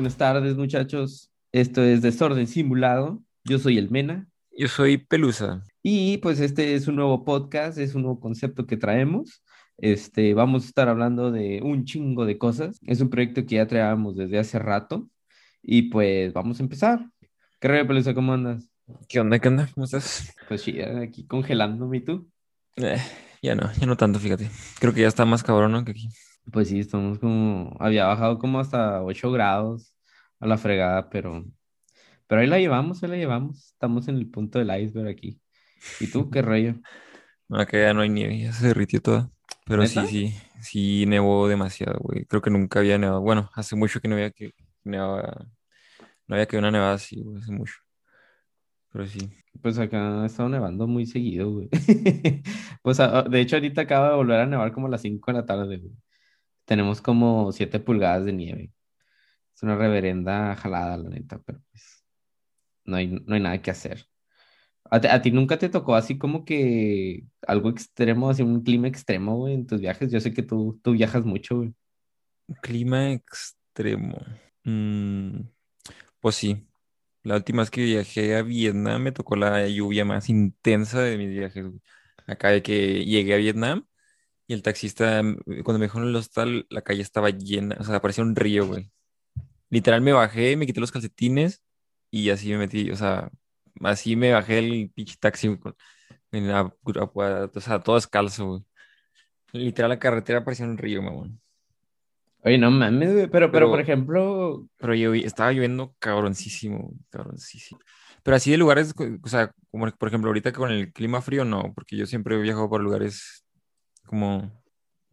Buenas tardes, muchachos. Esto es Desorden Simulado. Yo soy el Mena. Yo soy Pelusa. Y pues este es un nuevo podcast, es un nuevo concepto que traemos. Este, vamos a estar hablando de un chingo de cosas. Es un proyecto que ya traíamos desde hace rato. Y pues vamos a empezar. ¿Qué rollo, Pelusa? ¿Cómo andas? ¿Qué onda? ¿Qué onda? ¿Cómo estás? Pues sí, aquí congelándome, ¿y tú? Eh, ya no, ya no tanto, fíjate. Creo que ya está más cabrón, ¿no? Que aquí. Pues sí, estamos como, había bajado como hasta 8 grados a la fregada, pero, pero ahí la llevamos, ahí la llevamos. Estamos en el punto del iceberg aquí. ¿Y tú qué rollo? Acá ya no hay nieve, ya se derritió toda. Pero sí, ¿Neta? sí, sí nevó demasiado, güey. Creo que nunca había nevado. Bueno, hace mucho que no había que nevaba, no había que una nevada así, güey, hace mucho. Pero sí. Pues acá ha estado nevando muy seguido, güey. Pues a- de hecho ahorita acaba de volver a nevar como a las 5 de la tarde, güey. Tenemos como 7 pulgadas de nieve. Es una reverenda jalada, la neta, pero pues no hay, no hay nada que hacer. ¿A, ti nunca te tocó así como que algo extremo, así un clima extremo, güey, en tus viajes? Yo sé que tú, tú viajas mucho, güey. Clima extremo. Mm, pues sí. La última vez que viajé a Vietnam me tocó la lluvia más intensa de mis viajes. Acá de que llegué a Vietnam y el taxista, mm, cuando me dejó en el hostal, la calle estaba llena, o sea, parecía un río, güey. Literal me bajé, me quité los calcetines y así me metí, o sea, así me bajé el pinche taxi, güey, en la, o sea, todo descalzo, güey. Literal la carretera parecía un río, mamón. Oye, no mames, güey, pero, pero por ejemplo, pero yo estaba lloviendo cabroncísimo, cabroncísimo. Pero así de lugares, o sea, como por ejemplo ahorita con el clima frío, no, porque yo siempre he viajado por lugares como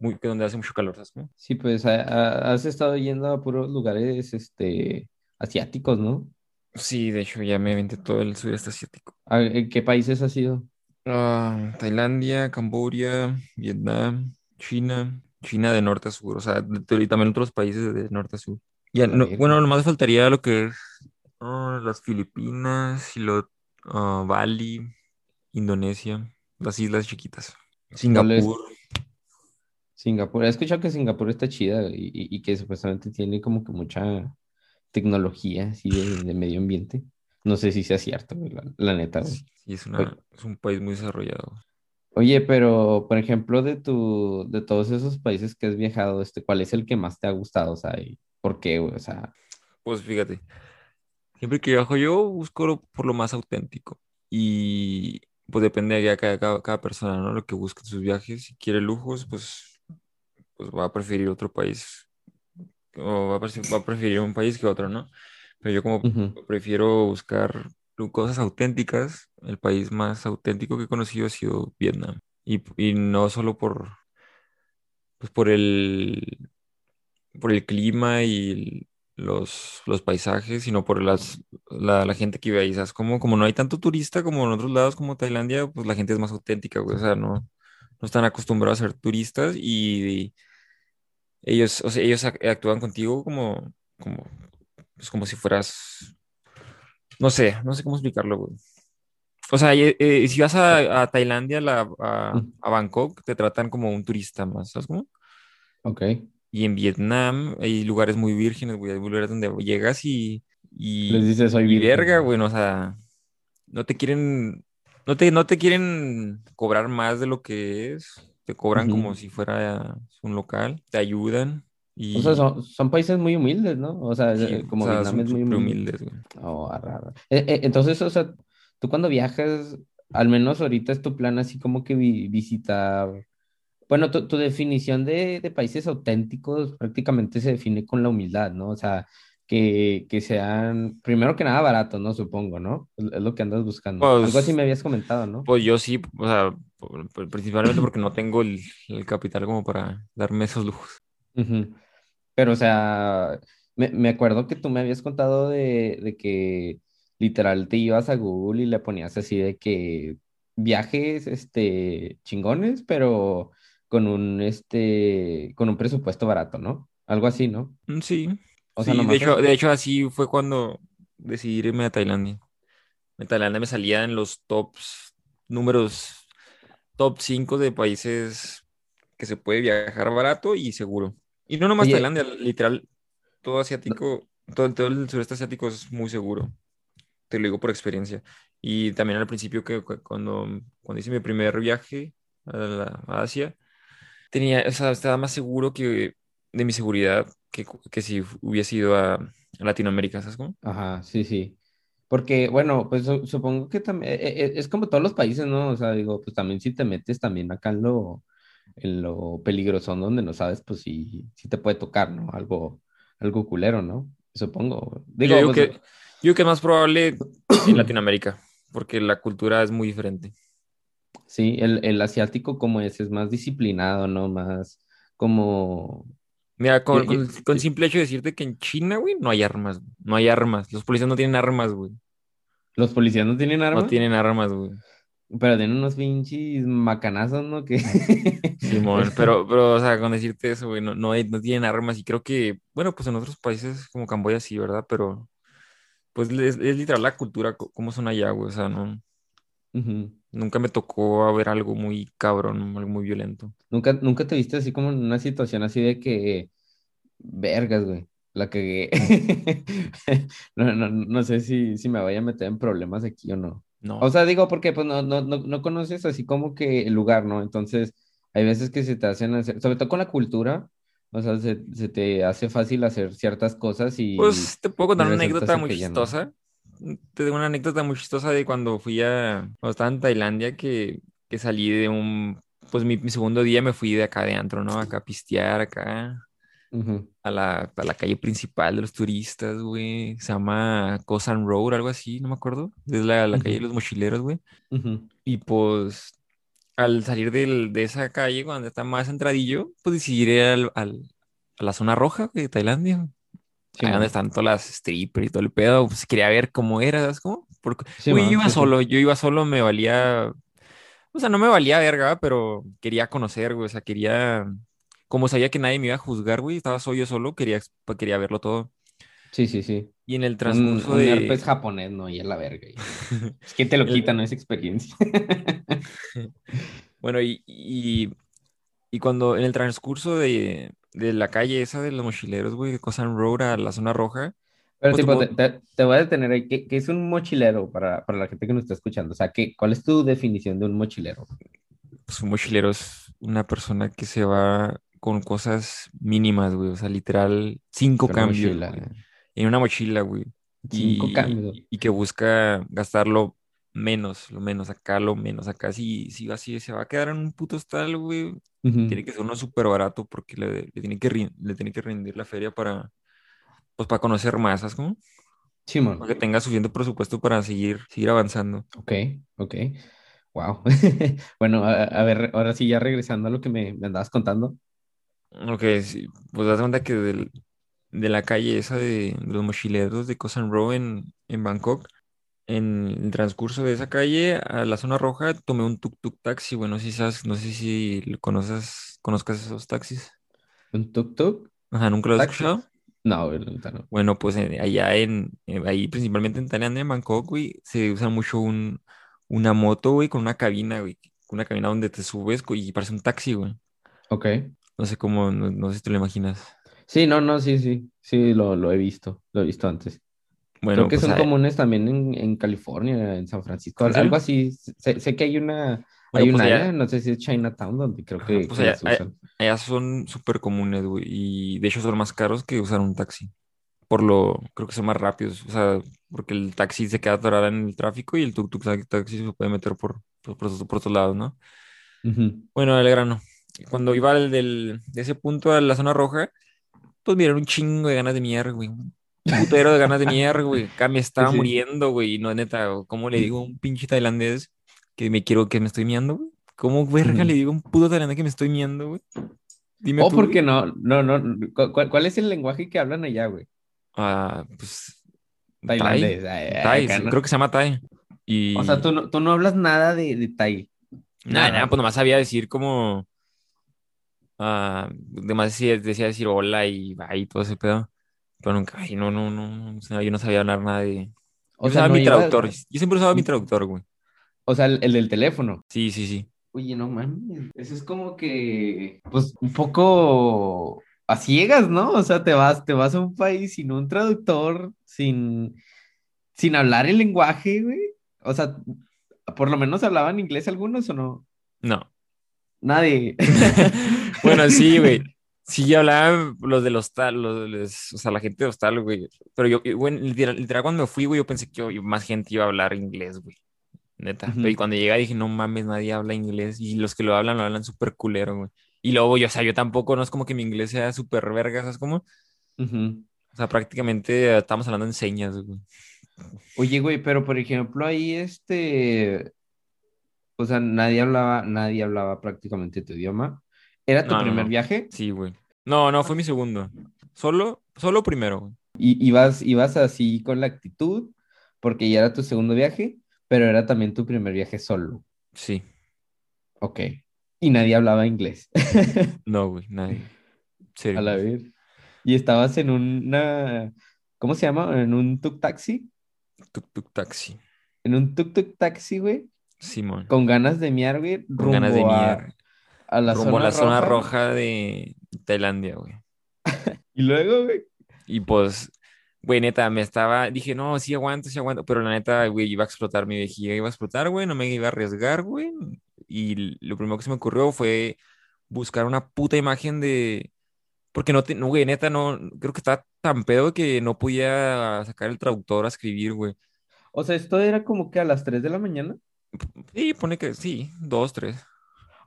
muy, que donde hace mucho calor, ¿sabes? sí, pues ha- ha- has estado yendo a puros lugares, este, asiáticos, ¿no? Sí, de hecho ya me aventé todo el sudeste asiático. ¿A- ¿En qué países has ido? Ah, Tailandia, Camboya, Vietnam, China, China de norte a sur, o sea, de- y también otros países de norte a sur. Ya, no, bueno, nomás faltaría lo que es ah, las Filipinas y lo, ah, Bali, Indonesia, las islas chiquitas, ¿Cuál es Singapur. Singapur? He escuchado que Singapur está chida y, y- y que supuestamente tiene como que mucha tecnología así de, de medio ambiente. No sé si sea cierto, la, la neta, güey. Sí, es Oye, una, es un país muy desarrollado. oye, pero por ejemplo, de tu, de todos esos países que has viajado, este, ¿cuál es el que más te ha gustado? O sea, ¿y por qué, güey? O sea, Pues fíjate, siempre que viajo yo busco lo- por lo más auténtico y pues depende de cada, cada, cada persona, ¿no? Lo que busque en sus viajes. Si quiere lujos, pues, pues va a preferir otro país o va a, pref- va a preferir un país que otro, ¿no? Pero yo como prefiero buscar cosas auténticas, el país más auténtico que he conocido ha sido Vietnam. Y, y no solo por, pues por el, por el clima y el- los, los paisajes, sino por las, la, la gente que vive ahí. ¿Sabes? Como, como no hay tanto turista como en otros lados como Tailandia, pues la gente es más auténtica, güey. O sea, no, no están acostumbrados a ser turistas y ellos, o sea, ellos ac- actúan contigo como, como, pues como si fueras, no sé, no sé cómo explicarlo, güey. O sea, eh, eh, si vas a, a Tailandia, la- a, a Bangkok, te tratan como un turista más, ¿sabes cómo? Ok. Y en Vietnam hay lugares muy vírgenes, güey, hay lugares donde llegas y, Les y, dice soy y virgen, verga, güey. güey, no, o sea, no te quieren, no te, no te quieren cobrar más de lo que es, te cobran como Ujú. si fuera un local, te ayudan O sea, y son, son países muy humildes, ¿no? O sea, sí, eh, o como sea, Vietnam es muy humilde. humildes, güey. Oh, arra. Eh, eh, entonces, o sea, tú cuando viajas, al menos ahorita es tu plan así como que vi- visitar, bueno, tu, tu definición de, de países auténticos prácticamente se define con la humildad, ¿no? O sea, que, que sean, primero que nada, baratos, ¿no? Supongo, ¿no? Es, lo que andas buscando. Algo así Pues, me habías comentado, ¿no? pues yo sí, o sea, principalmente porque no tengo el, el capital como para darme esos lujos. Pero, o sea, me, me acuerdo que tú me habías contado de, de que literal te ibas a Google y le ponías así de que viajes, este, chingones, pero con un, este, con un presupuesto barato, ¿no? Algo así, ¿no? Mm, Sí, O sea, sí, de hecho, así. de hecho así fue cuando decidí irme a Tailandia. En Tailandia me salía en los tops, números top 5 de países que se puede viajar barato y seguro. Y no nomás Oye, Tailandia, literal, todo asiático todo, todo el sureste asiático es muy seguro. Te lo digo por experiencia. Y también al principio que cu- cuando, cuando hice mi primer viaje a, la- a Asia, tenía, o sea, estaba más seguro que de mi seguridad que, que si hubiese ido a, Latinoamérica, ¿sabes cómo? Ajá, sí, sí. Porque, bueno, pues su- supongo que también es como todos los países, ¿no? O sea, digo, pues también si te metes también acá en lo, en lo peligroso, donde no sabes, pues sí, sí te puede tocar, ¿no? Algo, algo culero, ¿no? Supongo. Yo Digo, digo pues, que, yo digo que más probable en Latinoamérica, porque la cultura es muy diferente. sí, el, el asiático como es, es más disciplinado, ¿no? Más como... Mira, con, con, con simple hecho de decirte que en China, güey, no hay armas, no hay armas. Los policías no tienen armas, güey. los policías no tienen No armas, tienen armas, güey. pero tienen unos pinches macanazos, ¿no? Que... Simón, pero, pero, o sea, con decirte eso, güey, no, no, hay- no tienen armas y creo que, bueno, pues en otros países como Camboya sí, ¿verdad? Pero, pues es, es literal la cultura, cómo son allá, güey, o sea, no, Ujú. Nunca me tocó ver algo muy cabrón, algo muy violento. ¿Nunca, nunca te viste así como en una situación así de que, vergas, güey, la cagué? No, no, no sé si, si me vaya a meter en problemas aquí o no. No, O sea, digo, porque pues no, no, no, no conoces así como que el lugar, ¿no? Entonces, hay veces que se te hacen hacer, sobre todo con la cultura, o sea, se, se te hace fácil hacer ciertas cosas y, pues te puedo contar una anécdota muy chistosa. Te digo una anécdota muy chistosa de cuando fui a, cuando estaba en Tailandia, que, que salí de un, pues mi, mi segundo día me fui de acá de antro, ¿no? Acá a pistear, acá. A la, a la calle principal de los turistas, güey. Se llama Cosan Road, algo así, no me acuerdo. Es la, la calle de los mochileros, güey. Y pues al salir del- de esa calle, cuando está más entradillo, pues decidí ir al, al- a la zona roja, güey, de Tailandia. Ahí donde están todas las strippers y todo el pedo. Pues quería ver cómo era, ¿sabes cómo? Porque, yo iba sí, sí. solo, yo iba solo, me valía. O sea, no me valía verga, pero quería conocer, güey. O sea, quería. Como sabía que nadie me iba a juzgar, güey, estaba solo yo solo, quería, ex- quería verlo todo. Sí, sí, sí. Y en el Un, transcurso un herpes de... japonés, ¿no? Y a la verga. y- Es que te lo el- quita, no es experiencia. Bueno, y, y, y cuando en el transcurso de, de la calle esa de los mochileros, güey, de Cosan Road a la zona roja, Pero pues tipo, te, tuvo te- te voy a detener ahí. ¿Qué, qué es un mochilero para, para la gente que nos está escuchando? O sea, ¿qué, cuál es tu definición de un mochilero? pues un mochilero es una persona que se va con cosas mínimas, güey, o sea, literal, cinco cambios, mochila. en una mochila, güey, Cinco y, cambios. y que busca gastarlo menos, lo menos acá, lo menos acá, si, si así se va a quedar en un puto hostal, güey, tiene que ser uno súper barato porque le, le tiene que, le tiene que rendir la feria para, pues, para conocer más, ¿sabes cómo? Simón. Para que tenga suficiente presupuesto para seguir, seguir avanzando. Ok, ok. Wow. Bueno, a, a ver, ahora sí, ya regresando a lo que me, me andabas contando. Ok, sí, pues das cuenta que del- de la calle esa de, de los mochileros de Koh San Row en, en Bangkok, en el transcurso de esa calle a la zona roja tomé un tuk-tuk taxi, bueno, si sabes, no sé si conoces, conozcas esos taxis. ¿Un tuk-tuk? Ajá, ¿nunca lo has escuchado? No, no. Bueno, pues en- allá en, en- ahí principalmente en Tailandia, en Bangkok, güey, se usa mucho un, una moto, güey, con una cabina, güey, una cabina donde te subes y parece un taxi, güey. Ok. No sé cómo, no, no sé si te lo imaginas. Sí, no, no, sí, sí. Sí, lo, lo he visto. Lo he visto antes. Creo que pues son comunes también en, en California, en San Francisco, ¿en algo así. Sé, sé que hay una, Bueno, hay un pues área, no sé si es Chinatown, donde creo que, pues que allá, las allá- usan. allá son súper comunes, güey, y de hecho son más caros que usar un taxi. Por lo, creo que son más rápidos, o sea, porque el taxi se queda atorado en el tráfico y el tuk-tuk ta- taxi se puede meter por, por, por, otros por otros lados, ¿no? Bueno, el grano. Cuando iba del, de ese punto a la zona roja, pues mirar un chingo de ganas de mierda, güey. Un putero de ganas de mierda, güey. Acá me estaba sí. muriendo, güey. y No, neta, ¿cómo le digo a un pinche tailandés que me quiero, que me estoy miando, güey? ¿Cómo verga le digo a un puto tailandés que me estoy miando, güey? Dime Oh, tú, porque güey. no, no, no. ¿cu- ¿Cuál, cuál es el lenguaje que hablan allá, güey? Ah, pues. Tailandés. Ay, ay, Thai, acá no. creo que se llama Thai. O sea, tú no, tú no hablas nada de, de Thai. nada, Nada, pues nomás sabía decir como, ah, demás decía, decía decir hola y bye y todo ese pedo. Pero nunca, ay, no, no, no, yo no sabía hablar nada de... O Yo sea, usaba no mi iba. traductor, yo siempre usaba mi traductor, güey. O sea, el, el del teléfono. Sí, sí, sí. Oye, no mames. Eso es como que, pues, un poco a ciegas, ¿no? O sea, te vas, te vas a un país sin un traductor, sin, sin hablar el lenguaje, güey. O sea, por lo menos hablaban inglés algunos o no. No. Nadie. Bueno, sí, güey. Sí, hablaban los del hostal, los, los- o sea, la gente de hostal, güey. Pero yo, güey, literal, literal, cuando me fui, güey, yo pensé que yo- más gente iba a hablar inglés, güey. Neta. Pero y cuando llegué dije, no mames, nadie habla inglés. Y los que lo hablan, lo hablan súper culero, güey. Y luego, yo, o sea, yo tampoco, no es como que mi inglés sea súper verga, ¿sabes cómo? O sea, prácticamente eh, estamos hablando en señas, güey. Oye, güey, pero por ejemplo, ahí este, o sea, nadie hablaba, nadie hablaba prácticamente tu idioma. ¿Era tu No, primer no. viaje? Sí, güey. No, no, fue mi segundo. Solo, solo primero, güey. Y ibas, ibas así con la actitud, porque ya era tu segundo viaje, pero era también tu primer viaje solo. Sí. Ok. Y nadie hablaba inglés. No, güey, nadie. Serio. A la vez. Y estabas en una, ¿cómo se llama? En un tuk taxi. Tuk tuk taxi. En un tuk tuk taxi, güey. Simón. Con ganas de miar, güey. Con ganas de rumbo miar. A la rumbo a la zona roja. roja de Tailandia, güey. Y luego, güey. Y pues, güey, neta, me estaba, dije, no, sí aguanto, sí aguanto, pero la neta, güey, iba a explotar mi vejiga, iba a explotar, güey, no me iba a arriesgar, güey. Y lo primero que se me ocurrió fue buscar una puta imagen de, porque no, te, no, güey, neta, no, creo que estaba tan pedo que no podía sacar el traductor a escribir, güey. O sea, esto era como que a las 3 de la mañana. Sí, pone que sí, dos, tres.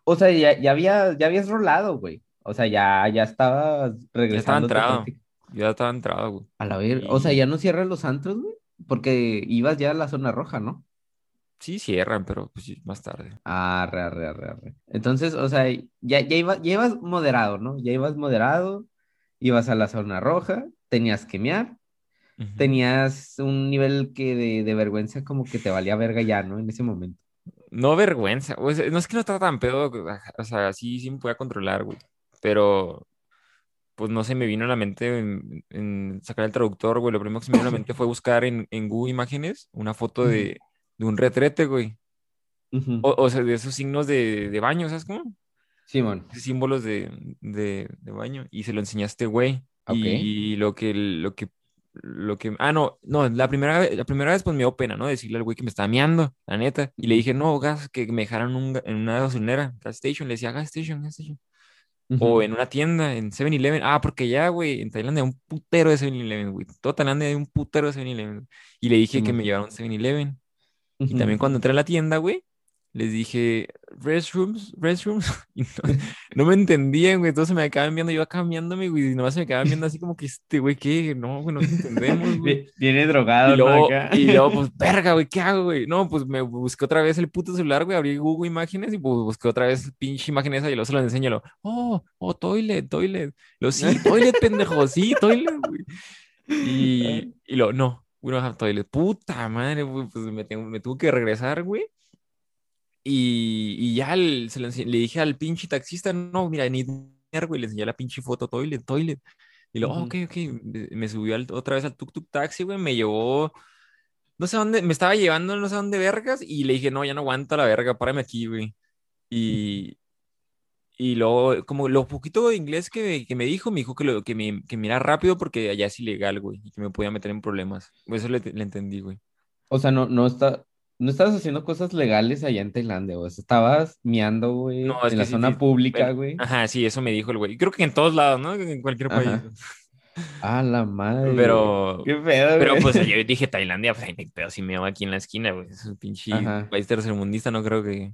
O sea, ya, ya había, ya habías rolado, güey. O sea, ya, ya estabas regresando. entrado. Ya estaba entrado, güey. A la ver, o sea, ya no cierran los antros, güey. Porque ibas ya a la zona roja, ¿no? Sí, cierran, pero pues más tarde. Arre, arre, arre, arre. Entonces, o sea, ya, ya, iba- ya ibas moderado, ¿no? Ya ibas moderado, ibas a la zona roja, tenías que mear, tenías un nivel que de, de vergüenza como que te valía verga ya, ¿no? En ese momento. No vergüenza, o sea, no es que no estaba tan pedo, o sea, sí, sí me podía controlar, güey, pero pues no se me vino a la mente en, en sacar el traductor, güey, lo primero que se me vino a la mente fue buscar en, en Google Imágenes una foto de, de un retrete, güey, o, o sea, de esos signos de, de baño, ¿sabes cómo? Simón. Esos símbolos de, de, de baño, y se lo enseñaste, güey, Ok. y lo que, lo que, lo que, ah, no, no, la primera vez, la primera vez pues me dio pena, ¿no? Decirle al güey que me estaba meando, la neta, y le dije, no, gas, que me dejaran un en una gasolinera, gas station, le decía, gas station, gas station, Ujú. o en una tienda, en 7-Eleven, ah, porque ya, güey, en Tailandia hay un putero de 7-Eleven, güey, toda Tailandia hay un putero de 7-Eleven, y le dije que me llevaron a un 7-Eleven, y también cuando entré a la tienda, güey, les dije, restrooms, restrooms, y no, no me entendían, güey, se me acaban viendo, yo acá viéndome, güey, y nomás se me acaban viendo así como que este, güey, ¿qué? No, güey, no te entendemos, güey. Vi- Viene drogado, Y ¿no? luego, Acá. y luego, pues, verga, güey, ¿qué hago, güey? No, pues me busqué otra vez el puto celular, güey, abrí Google Imágenes y pues busqué otra vez pinche imagen esa y luego se lo enseño, lo, oh, oh, toilet, toilet. Lo, sí, toilet, pendejo, sí, toilet, güey. Y, y lo, no, we don't have toilet. Puta madre, güey, pues me, tengo- me tuve que regresar, güey. Y, y ya el- se ense- le dije al pinche taxista, no, mira, ni güey, le enseñé la pinche foto, toilet, toilet. Y luego, Ujú. ok, ok, me, subió al- otra vez al tuk-tuk taxi, güey, me llevó, no sé dónde, me estaba llevando no sé dónde vergas y le dije, no, ya no aguanto la verga, párame aquí, güey. Y, y luego, como lo poquito de inglés que que me dijo, me dijo que, lo, que, me, que mirara rápido porque allá es ilegal, güey, y que me podía meter en problemas. Eso le, le entendí, güey. O sea, no, no está, no estabas haciendo cosas legales allá en Tailandia, sea, estabas miando, güey, No, es en la sí, zona sí, pública, güey. Ajá, sí, eso me dijo el güey. Creo que en todos lados, ¿no? En cualquier país. Ajá. Ah, la madre. Pero, Qué pedo, pero güey. pues yo dije Tailandia, pues, pero si me va aquí en la esquina, güey. Es un pinche Ajá. país tercermundista, no creo que,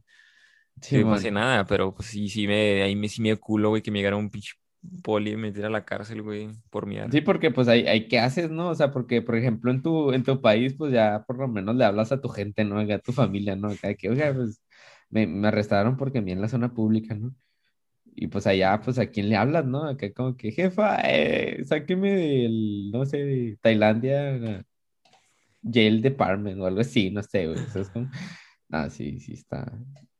que Simón. pase nada, pero pues sí, sí me, ahí me, sí me culo, güey, que me llegara un pinche poli y me metiera a la cárcel, güey, por mirar. Sí, porque pues hay, hay qué haces, ¿no? O sea, porque, por ejemplo, en tu, en tu país, pues ya por lo menos le hablas a tu gente, ¿no? A tu familia, ¿no? Acá que, oiga, pues me, me arrestaron porque me en la zona pública, ¿no? Y pues allá, pues a quién le hablas, ¿no? Acá como que, jefa, eh, sáqueme del, no sé, de Tailandia, jail department o algo así, no sé, güey. Eso es como... Ah, sí, sí está,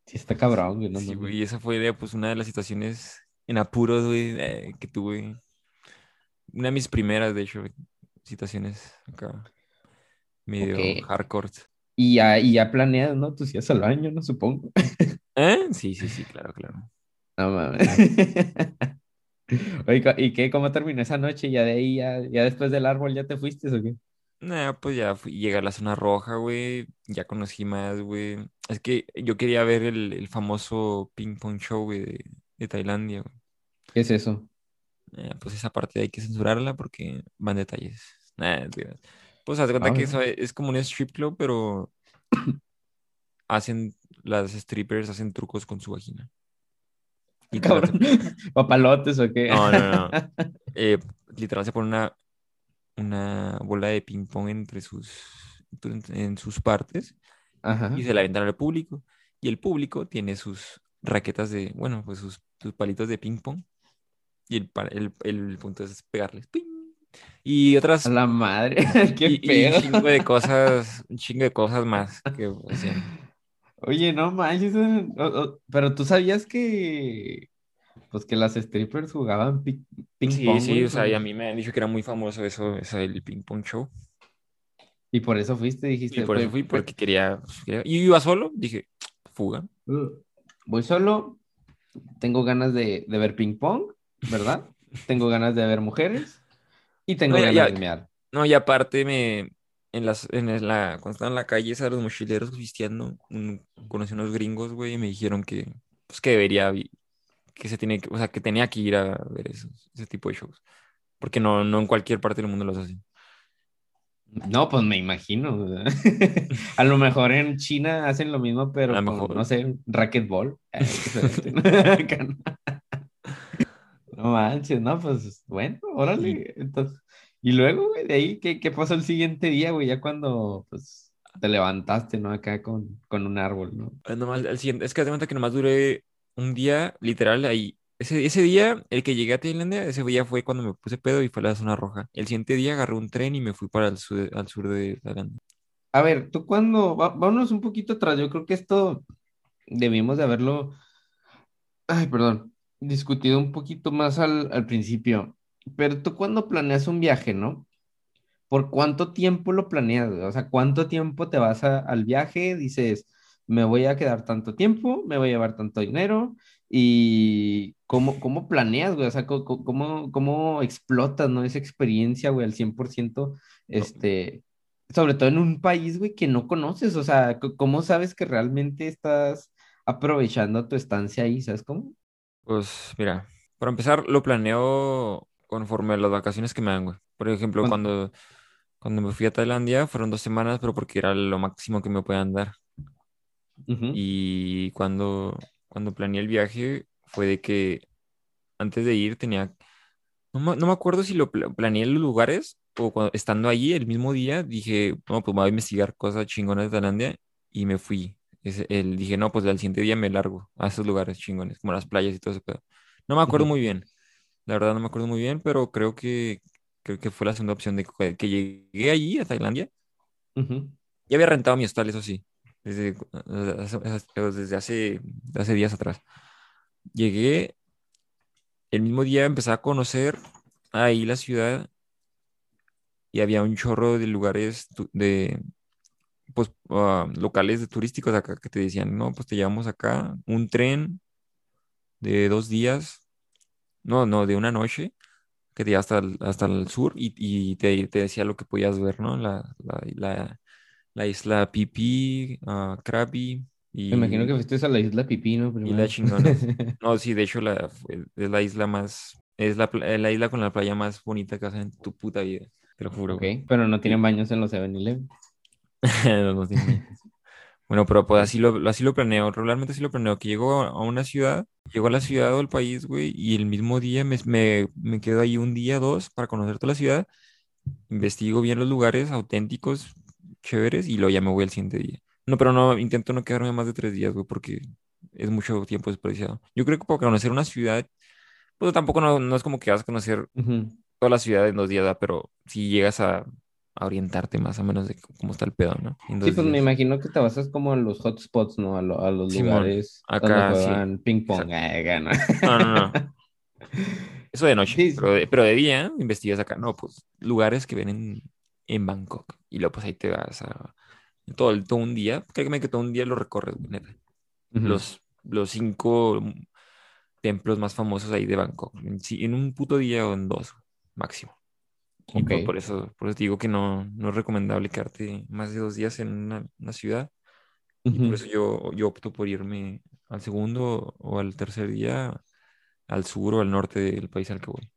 sí está cabrón, güey, no Sí, güey, y esa fue pues una de las situaciones en apuros, güey, eh, que tuve. Una de mis primeras, de hecho, situaciones acá, medio Ok. hardcore. Y ya, y ya planeas, ¿no? Tus días al baño, ¿no? Supongo. ¿Eh? Sí, sí, sí, claro, claro. No mames. Oye, ¿y qué? ¿Cómo terminó esa noche? ¿Ya de ahí, ya, ya después del árbol, ya te fuiste o qué? Nah, pues ya fui, llegué a la zona roja, güey. Ya conocí más, güey. Es que yo quería ver el, el famoso ping pong show, güey, de, de Tailandia, güey. ¿Qué es eso? Eh, pues esa parte hay que censurarla porque van detalles. Nah, pues haz de cuenta Ah, que eso es, es como un strip club, pero hacen, las strippers hacen trucos con su vagina. Se- cabrón. ¿Papalotes o qué? No, no, no. Eh, literal se pone una, una bola de ping pong entre sus, en sus partes Ajá. y se la aventan al público. Y el público tiene sus raquetas de, bueno, pues sus, sus palitos de ping pong. Y el, el, el punto es pegarles. ¡ping! Y A otras, la madre, qué y, y pedo. un chingo de cosas, un chingo de cosas más que. Oye, no manches, pero tú sabías que, pues que las strippers jugaban pi- ping Sí, pong, sí, güey, o sea, y a mí me han dicho que era muy famoso eso, eso del ping pong show. y por eso fuiste, Y dijiste, por eso "Pues, fui, pues, porque quería, pues, quería- Y iba solo, dije, fuga. uh, voy solo, tengo ganas de, de ver ping pong, ¿verdad? Tengo ganas de ver mujeres y tengo No, ya- ganas ya- de mear. No, y aparte me, en las, en la, cuando estaba en la calle, de los mochileros cristianos, un, conocí unos gringos, güey, y me dijeron que, pues que debería, que se tiene o sea, que tenía que ir a ver esos, ese tipo de shows, porque no, no en cualquier parte del mundo los hacen. No, pues me imagino. A lo mejor en China hacen lo mismo, pero A lo con, mejor. no sé, racquetball. No. Manches, no, pues bueno, órale. Entonces, y luego, güey, de ahí, ¿qué, qué pasó el siguiente día, güey? Ya cuando, pues, te levantaste, ¿no? Acá con, con un árbol, ¿no? Ah, nomás al siguiente, es que de cuenta que nomás duré un día, literal, ahí. Ese, ese día, el que llegué a Tailandia, ese día fue cuando me puse pedo y fue a la zona roja. El siguiente día agarré un tren y me fui para el sur, al sur de Tailandia. A ver, tú cuando, vámonos un poquito atrás, yo creo que esto debimos de haberlo, ay, perdón, discutido un poquito más al, al principio, pero tú cuando planeas un viaje, ¿no? ¿Por cuánto tiempo lo planeas? O sea, ¿cuánto tiempo te vas a- al viaje? Dices, me voy a quedar tanto tiempo, me voy a llevar tanto dinero, y cómo, cómo planeas, güey, o sea, cómo, cómo explotas, ¿no? Esa experiencia, güey, al 100%, este, sobre todo en un país, güey, que no conoces, o sea, ¿cómo sabes que realmente estás aprovechando tu estancia ahí? ¿Sabes cómo? Pues mira, para empezar, lo planeo conforme a las vacaciones que me dan, güey. Por ejemplo, Cuan- cuando, cuando me fui a Tailandia fueron dos semanas, pero porque era lo máximo que me podían dar. Y cuando, cuando planeé el viaje fue de que antes de ir tenía, no me, no me acuerdo si lo pla- planeé en los lugares o cuando, estando allí el mismo día dije, no, pues me voy a investigar cosas chingonas de Tailandia y me fui. El, dije, no, pues al siguiente día me largo a esos lugares chingones, como las playas y todo ese pedo. No me acuerdo muy bien, la verdad no me acuerdo muy bien, pero creo que, creo que fue la segunda opción de que, llegué allí a Tailandia. ujú. Ya había rentado mi hostal, eso sí, desde, hace- desde hace, hace días atrás. Llegué, el mismo día empecé a conocer ahí la ciudad y había un chorro de lugares de, pues, ah, locales de turísticos acá que te decían, no, pues te llevamos acá, un tren de dos días, no, no, de una noche, que te lleva hasta el, hasta el sur y, y te, te decía lo que podías ver, ¿no? La, la, la, la isla Pipí, ah, Krabi Me imagino que y, fuiste a la isla Pipino y la primero. chingona. No, sí, de hecho la, es la isla más, es la, la isla con la playa más bonita que ver en tu puta vida, te lo juro, Ok, pero no tienen Y- baños en los 7-Eleven. Bueno, pero pues así lo, así lo planeo, regularmente así lo planeo, que llego a una ciudad, llego a la ciudad o al país, güey, y el mismo día me, me, me quedo ahí un día, dos, para conocer toda la ciudad, investigo bien los lugares auténticos, chéveres, y luego ya me voy al siguiente día. No, pero no, intento no quedarme más de tres días, güey, porque es mucho tiempo desperdiciado. Yo creo que para conocer una ciudad, pues tampoco no, no es como que vas a conocer Ujú. toda la ciudad en dos días, ¿verdad? Pero si llegas a, a orientarte más o menos de cómo está el pedo, ¿no? Sí, pues me imagino que te basas como en los hotspots, ¿no? A, lo- a los Simón, lugares acá donde sí. juegan ping pong. Ay, gana. No, no, no. Eso de noche, Sí, pero de, pero de día investigas acá, no, pues lugares que ven en, en Bangkok. Y luego pues ahí te vas a todo, el- todo un día, créeme que todo un día lo recorres. Los, los cinco templos más famosos ahí de Bangkok. En un puto día o en dos, máximo. Y Ok. por, por eso, por eso te digo que no, no es recomendable quedarte más de dos días en una, una ciudad. Y por eso yo, yo opto por irme al segundo o al tercer día al sur o al norte del país al que voy.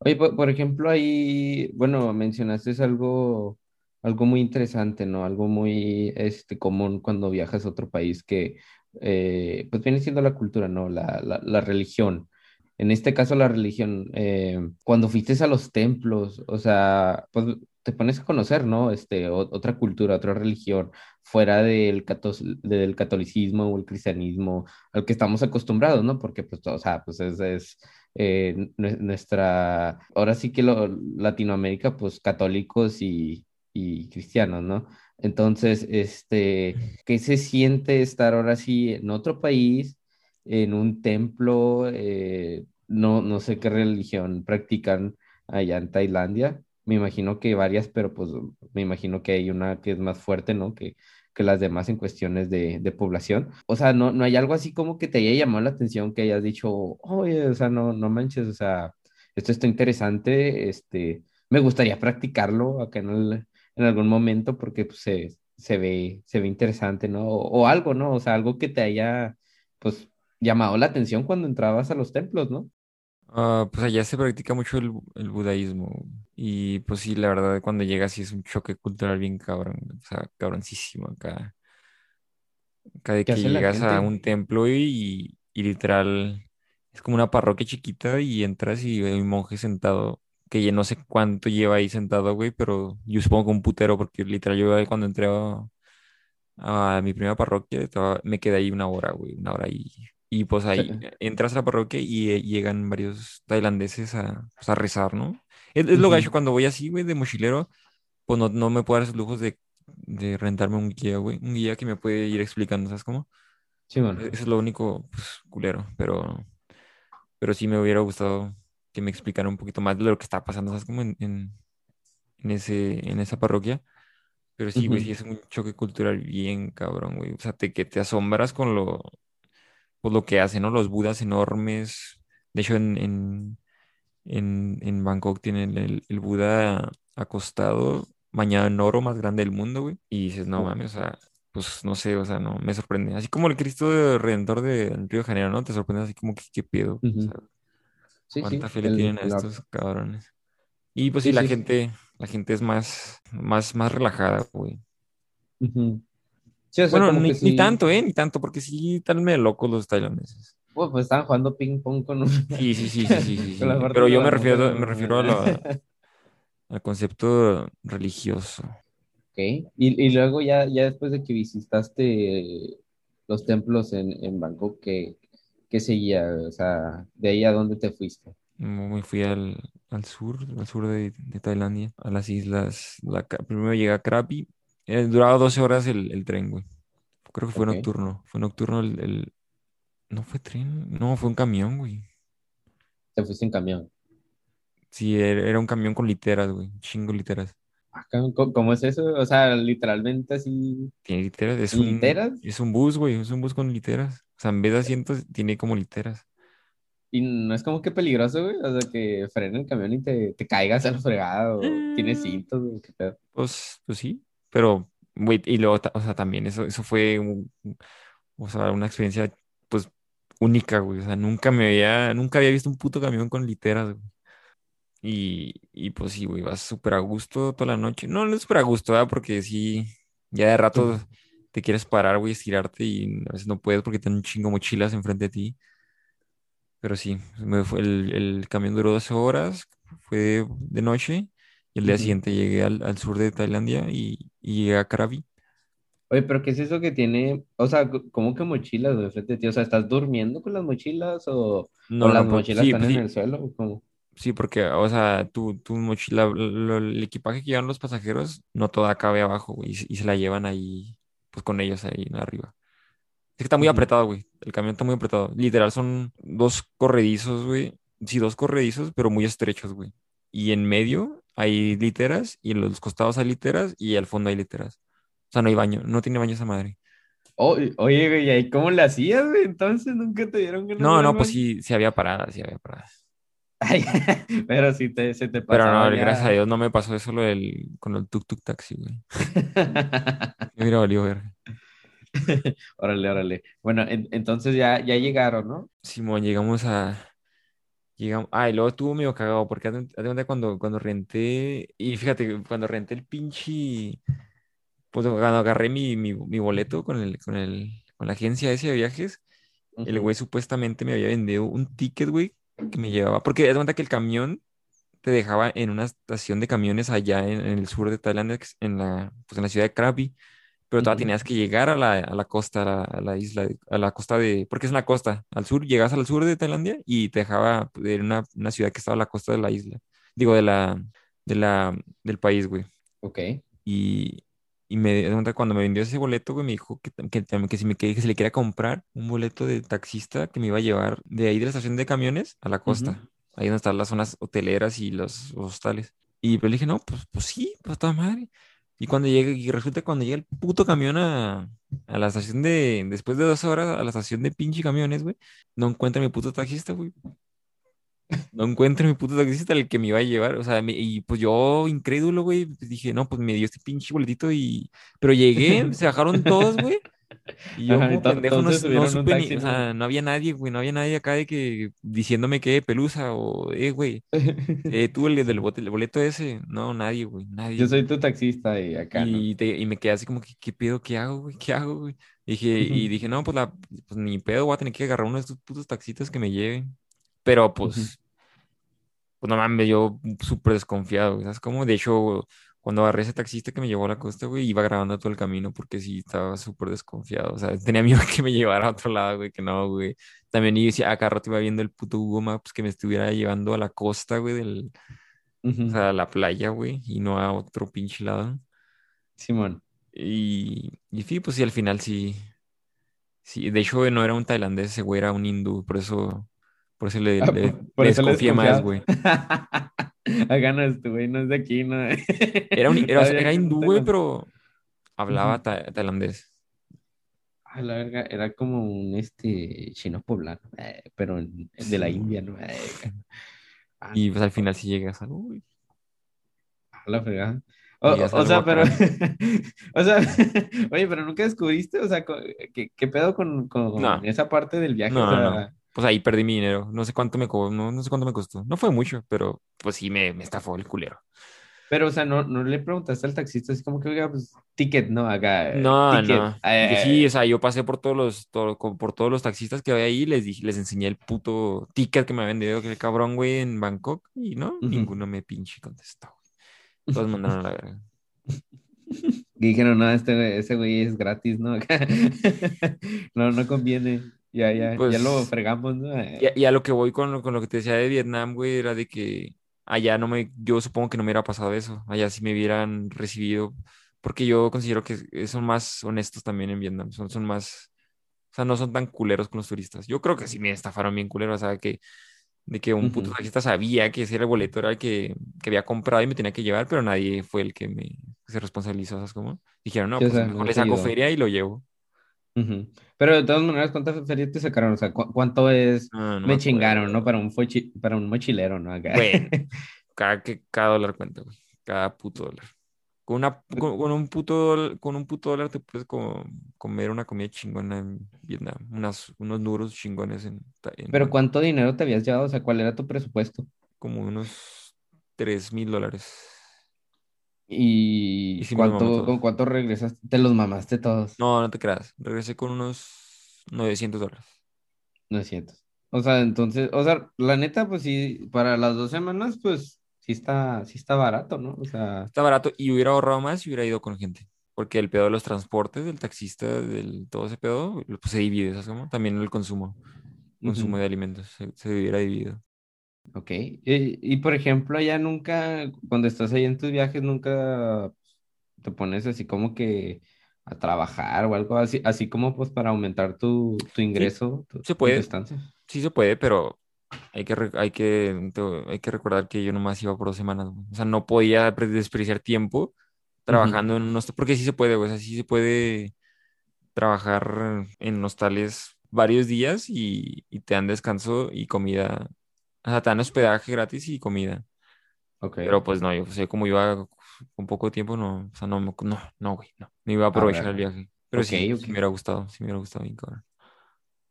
Oye, por, por ejemplo, ahí, bueno, mencionaste es algo, algo muy interesante, ¿no? Algo muy este, común cuando viajas a otro país que, eh, pues viene siendo la cultura, ¿no? La, la, la religión. En este caso, la religión, eh, cuando fuiste a los templos, o sea, pues te pones a conocer, ¿no? Este, o- otra cultura, otra religión, fuera del, catos- del catolicismo o el cristianismo al que estamos acostumbrados, ¿no? Porque, pues, o sea, pues es, es eh, nue- nuestra, ahora sí que lo, Latinoamérica, pues católicos y, y cristianos, ¿no? Entonces, este, ¿qué se siente estar ahora sí en otro país, en un templo? eh, no, no sé qué religión practican allá en Tailandia. Me imagino que varias, pero pues me imagino que hay una que es más fuerte, ¿no? Que, que las demás en cuestiones de, de población. O sea, no, no hay algo así como que te haya llamado la atención, que hayas dicho, oye, o sea, no, no manches, o sea, esto está interesante, este, me gustaría practicarlo acá en, el- en algún momento porque pues, se, se ve, se ve interesante, ¿no? O, o algo, ¿no? O sea, algo que te haya, pues, llamado la atención cuando entrabas a los templos, ¿no? Ah, pues allá se practica mucho el, el budaísmo. Y pues sí, la verdad, cuando llegas sí es un choque cultural bien cabrón. O sea, cabroncísimo acá. Cada ¿Qué que llegas a un templo y, y literal es como una parroquia chiquita y entras y hay un monje sentado, que ya no sé cuánto lleva ahí sentado, güey, pero yo supongo que un putero, porque literal yo cuando entré a, a mi primera parroquia estaba- me quedé ahí una hora, güey, una hora y, y pues Sí. ahí entras a la parroquia y eh, llegan varios tailandeses a, pues, a rezar, ¿no? Es, es lo gacho Ujú. cuando voy así, güey, de mochilero, pues no, no me puedo dar esos lujos de, de rentarme un guía, güey, un guía que me puede ir explicando, ¿sabes cómo? Sí, bueno. Eso es lo único, pues, culero, pero, pero sí me hubiera gustado que me explicara un poquito más de lo que está pasando, ¿sabes? Como en, en, en ese, en esa parroquia. Pero sí, güey, sí Ujú. es un choque cultural bien cabrón, güey. O sea, te, que te asombras con lo, pues, lo que hacen, ¿no? Los budas enormes. De hecho, en, en, en, en Bangkok tienen el, el Buda acostado, bañado en oro más grande del mundo, güey. Y dices, no mames, o sea, pues no sé, o sea, no, me sorprende. Así como el Cristo de Redentor de Río de Janeiro, ¿no? Te sorprende así como que qué pedo. O sea, ujú. Sí, cuánta sí, fe le tienen a estos cabrones. Y pues sí, Sí, la gente, la gente es más, más, más relajada, güey. Ujú. Sí, o sea, Bueno, ni, tanto, ¿eh? Ni tanto, porque sí están medio locos los tailandeses. Pues, pues estaban jugando ping pong con, un- Sí, sí, sí, sí, sí. Pero yo me refiero, me refiero a la- al concepto religioso. Ok. Y, y luego ya, ya después de que visitaste los templos en, en Bangkok, ¿qué, qué seguía? O sea, de ahí a dónde te fuiste. Me fui al, al sur, al sur de, de Tailandia, a las islas. La, primero llegué a Krabi. Eh, duraba 12 horas el, el tren, güey. Creo que fue nocturno. Fue nocturno el, el- No fue tren, no, fue un camión, güey. Te fuiste en camión. Sí, era, era un camión con literas, güey. Chingo literas. Acá, ¿Cómo, es eso? O sea, literalmente así, Tiene literas, es un, literas. es un bus, güey. Es un bus con literas. O sea, en vez de asientos, tiene como literas. Y no es como que peligroso, güey. O sea, que frene el camión y te, te caigas al fregado. O tienes Eh, cintos, güey. qué pedo. Pues, pues sí, pero, y luego, o sea, también eso, eso fue, o sea, una experiencia, pues, única, güey, o sea, nunca me había, nunca había visto un puto camión con literas, güey. Y, y pues sí, güey, vas súper a gusto toda la noche. No, no es súper a gusto, ¿verdad? Porque sí, ya de rato te quieres parar, güey, estirarte y a veces no puedes porque tienen un chingo mochilas enfrente de ti. Pero sí, me fue el, el camión duró 12 horas, fue de noche, y el día siguiente llegué al, al sur de Tailandia y, y a Krabi. Oye, pero ¿qué es eso que tiene? O sea, ¿cómo que mochilas, güey, frente ti? O sea, ¿estás durmiendo con las mochilas o, o No, las no, mochilas sí, están pues en el suelo? ¿O cómo? sí, porque, o sea, tu, tu mochila, lo- el equipaje que llevan los pasajeros, no toda cabe abajo, güey, y, se y se la llevan ahí, pues con ellos ahí arriba. Es que está muy apretado, güey. El camión está muy apretado. Literal, son dos corredizos, güey. Sí, dos corredizos, pero muy estrechos, güey. Y en medio hay literas, y en los costados hay literas, y al fondo hay literas. O sea, no hay baño, no tiene baño esa madre. Oye, oye, güey, ¿y cómo le hacías, güey? Entonces nunca te dieron ganas No, no, pues sí, sí había paradas, sí había paradas. Ay, pero si te, se te Pero pasaba no, gracias a. Dios no me pasó eso lo del, con el tuk-tuk taxi, güey. Me hubiera valido ver. Órale, órale. Bueno, en- entonces ya, ya llegaron, ¿no? Simón, llegamos a... Llegamos... Ah, y luego estuvo medio cagado, porque haz de haz de cuenta cuando, cuando renté... Y fíjate, cuando renté el pinche... Pues cuando agarré mi, mi, mi boleto con el, con el, con la agencia de viajes, el güey supuestamente me había vendido un ticket, güey, que me llevaba... Porque haz de cuenta que el camión te dejaba en una estación de camiones allá en, en el sur de Tailandia, en la, pues en la ciudad de Krabi, pero todavía tenías que llegar a la, a la costa, a la, a la isla, a la costa de, porque es una costa, al sur, llegas al sur de Tailandia y te dejaba en una, una ciudad que estaba a la costa de la isla, digo, de la, de la, del país, güey. Ok. Y, y me cuando me vendió ese boleto, güey, me dijo que, que, que si me que, si le quería comprar un boleto de taxista que me iba a llevar de ahí de la estación de camiones a la costa, ahí donde están las zonas hoteleras y los hostales. Y pues le dije, no, pues, pues sí, pues toda madre. Y cuando llegue, y resulta que cuando llega el puto camión a, a la estación de, después de dos horas, a la estación de pinche camiones, güey, no encuentra mi puto taxista, güey. No encuentro mi puto taxista el que me iba a llevar, o sea, me- y pues yo, incrédulo, güey, pues dije, no, pues me dio este pinche boletito y... Pero llegué, se bajaron todos, güey, y yo Ajá, como pendejo no, no supe ni, o ¿no? sea, no había nadie, güey, no había nadie acá de que diciéndome que pelusa o, eh, güey, eh, tú el del bote- el boleto ese, no, nadie, güey, nadie, Yo soy tu taxista y acá, ¿no? Y, te- y me quedé así como que, ¿qué pedo? ¿Qué hago, güey? ¿Qué hago, güey? Dije, y dije, no, pues, la, pues ni pedo, voy a tener que agarrar uno de estos putos taxitas que me lleven. Pero pues, pues no mames, yo súper desconfiado, ¿sabes cómo? De hecho, cuando agarré ese taxista que me llevó a la costa, güey, iba grabando todo el camino porque sí estaba súper desconfiado. O sea, tenía miedo que me llevara a otro lado, güey, que no, güey. También y decía, a cada rato iba viendo el puto Google Maps que me estuviera llevando a la costa, güey, del, o sea, a la playa, güey, y no a otro pinche lado. Simón. Y, y sí, pues sí, al final sí, sí. De hecho, no era un tailandés, ese güey era un hindú, por eso, por eso le, Ah, le, por, por le eso le desconfié más, güey. Acá no es güey, no es de aquí, ¿no? Era, un, era, era hindú, güey, pero hablaba ta- tailandés. A la verga, era como un este chino poblano, eh, pero en- de la India. ¿no? Eh, ah, Y pues al final sí llegas a, uy, a la fregada. O, sea, pero, o sea, oye, pero nunca descubriste, o sea, ¿qué, qué pedo con, con No, esa parte del viaje? O no, Pues ahí perdí mi dinero. No sé cuánto me co- no, no sé cuánto me costó. No fue mucho, pero pues sí me, me estafó el culero. pero, o sea, no, no le preguntaste al taxista, así como que, oiga, pues, ticket, ¿no? Acá, eh, No, ticket. no. Yo sí, o sea, yo pasé por todos los, todo- por todos los taxistas que había ahí, les dije, les enseñé el puto ticket que me habían vendido que el cabrón, güey, en Bangkok, y no, ujú. ninguno me pinche contestó, güey. Todos mandaron a la verga. Dijeron, no, este, ese güey es gratis, ¿no? No, no conviene. Ya, ya, ya lo pues, fregamos, ¿no? y Eh, a, y a lo que voy con, lo- con lo que te decía de Vietnam, güey, era de que allá no me, yo supongo que no me hubiera pasado eso, allá sí me hubieran recibido, porque yo considero que son más honestos también en Vietnam, son, son más, o sea, no son tan culeros con los turistas. Yo creo que sí me estafaron bien culeros, o sea, que de que un puto ujú. taxista sabía que ese era el boleto era el que, que había comprado y me tenía que llevar, pero nadie fue el que me se responsabilizó, ¿sabes cómo? Dijeron, no, Sí, o pues sea, mejor no le saco feria y lo llevo. Pero de todas maneras, ¿cuántas ferias te sacaron? O sea, ¿cu- ¿cuánto es? No me Me chingaron, ¿no? Para un, para un mochilero, ¿no? Acá. Bueno, cada, que, cada dólar cuenta, güey. Cada puto dólar. Con, una, con, con un puto dólar, con un puto dólar te puedes co- comer una comida chingona en Vietnam. Unas, unos duros chingones en, en Pero. ¿cuánto dinero te habías llevado? O sea, ¿cuál era tu presupuesto? Como unos tres mil dólares. Y ¿Y sí me los mamé cuánto, todos. con cuánto regresaste? Te los mamaste todos. No, no te creas. Regresé con unos 900 dólares. 900. O sea, entonces, o sea, la neta, pues sí, para las dos semanas, pues sí está, sí está barato, ¿no? O sea, Está barato y hubiera ahorrado más si hubiera ido con gente. Porque el pedo de los transportes, del taxista, del todo ese pedo, pues se divide, ¿sabes cómo? También el consumo, consumo de alimentos, se, se hubiera dividido. Ok. Y, y, por ejemplo, ya nunca, cuando estás ahí en tus viajes, nunca te pones así como que a trabajar o algo así, así como pues para aumentar tu, tu Sí, ingreso tu- se tu puede, estancia. sí se puede, pero hay que, hay que, hay que recordar que yo nomás iba por dos semanas. O sea, no podía desperdiciar tiempo trabajando en unos... Porque sí se puede, o sea, sí se puede trabajar en hostales varios días y, y te dan descanso y comida. O sea, te dan hospedaje gratis y comida. Pero pues no, yo sé como iba con poco tiempo, no, o sea, no, no, no, güey, no. No iba a A aprovechar ver. el viaje. Pero Ok, sí, ok. sí me hubiera gustado, sí me hubiera gustado bien, cabrón.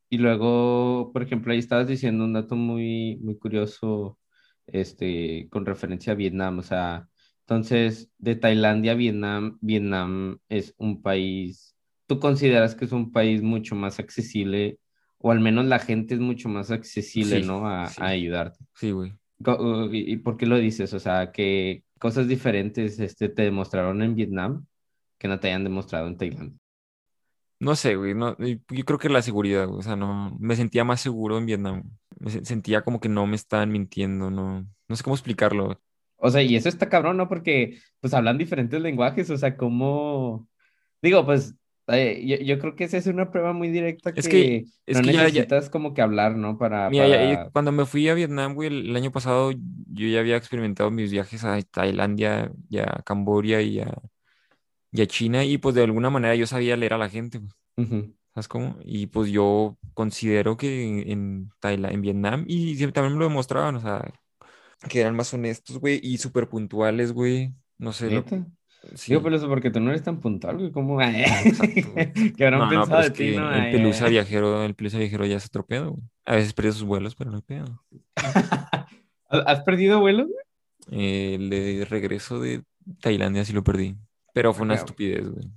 Y luego, por ejemplo, ahí estabas diciendo un dato muy, muy curioso, este, con referencia a Vietnam. O sea, entonces, de Tailandia a Vietnam, Vietnam es un país, ¿tú consideras que es un país mucho más accesible, o al menos la gente es mucho más accesible, Sí, ¿no? A, a sí, ayudarte. sí, güey. Co- ¿Y por qué lo dices? O sea, ¿qué cosas diferentes, este, te demostraron en Vietnam que no te hayan demostrado en Tailandia? No sé, güey, no, yo creo que la seguridad, güey, o sea, no, me sentía más seguro en Vietnam. Me se- sentía como que no me estaban mintiendo, no, no sé cómo explicarlo. O sea, y eso está cabrón, ¿no? Porque pues hablan diferentes lenguajes, o sea, cómo... Digo, pues yo, yo creo que esa es una prueba muy directa Es que, es no que ya, ya, necesitas como que hablar, ¿no? Para, mira, ya- cuando me fui a Vietnam, güey, el, el año pasado, yo ya había experimentado mis viajes a Tailandia y a Camboya y a, y a China, y pues de alguna manera yo sabía leer a la gente, güey. ¿sabes cómo? Y pues yo considero que en, en Tailandia, en Vietnam, y también me lo demostraban, o sea, que eran más honestos, güey, y súper puntuales, güey, no sé, lo, Digo, sí. pero eso porque tú no eres tan puntual, güey, ¿cómo? Güey. ¿Qué habrán No, no, pensado pero de ti, que no? el Ay, Pelusa ay. viajero, el Pelusa viajero ya es otro pedo, güey. A veces pierde sus vuelos, pero no hay pedo. ¿Has perdido vuelo? Eh, el de regreso de Tailandia sí lo perdí. Pero fue una estupidez, güey.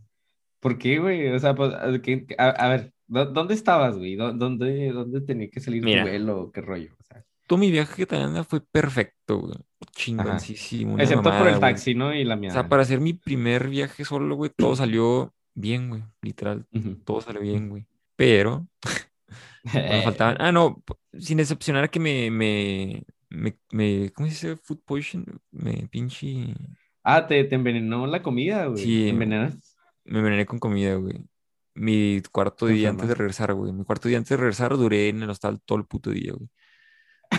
¿Por qué, güey? O sea, pues, a, que- ver, ¿dó- ¿dónde estabas, güey? ¿Dó- ¿Dónde, dónde tenía que salir tu Mira, vuelo? ¿Qué rollo? O sea, todo mi viaje a Tailandia fue perfecto, güey. Chingoncísimo, una Excepto por el güey. taxi, ¿no? Y la O sea, para hacer mi primer viaje solo, güey, todo salió bien, güey. Literal, todo salió bien, güey. Pero me faltaban. Ah, no, sin excepcionar que me, me, me, me- ¿cómo se dice? Food poison. Me pinche. Ah, te, te envenenó la comida, güey. Sí, ¿Te envenenas? me envenené con comida, güey. Mi cuarto día antes de regresar, güey. Mi cuarto día antes de regresar duré en el hostal todo el puto día, güey.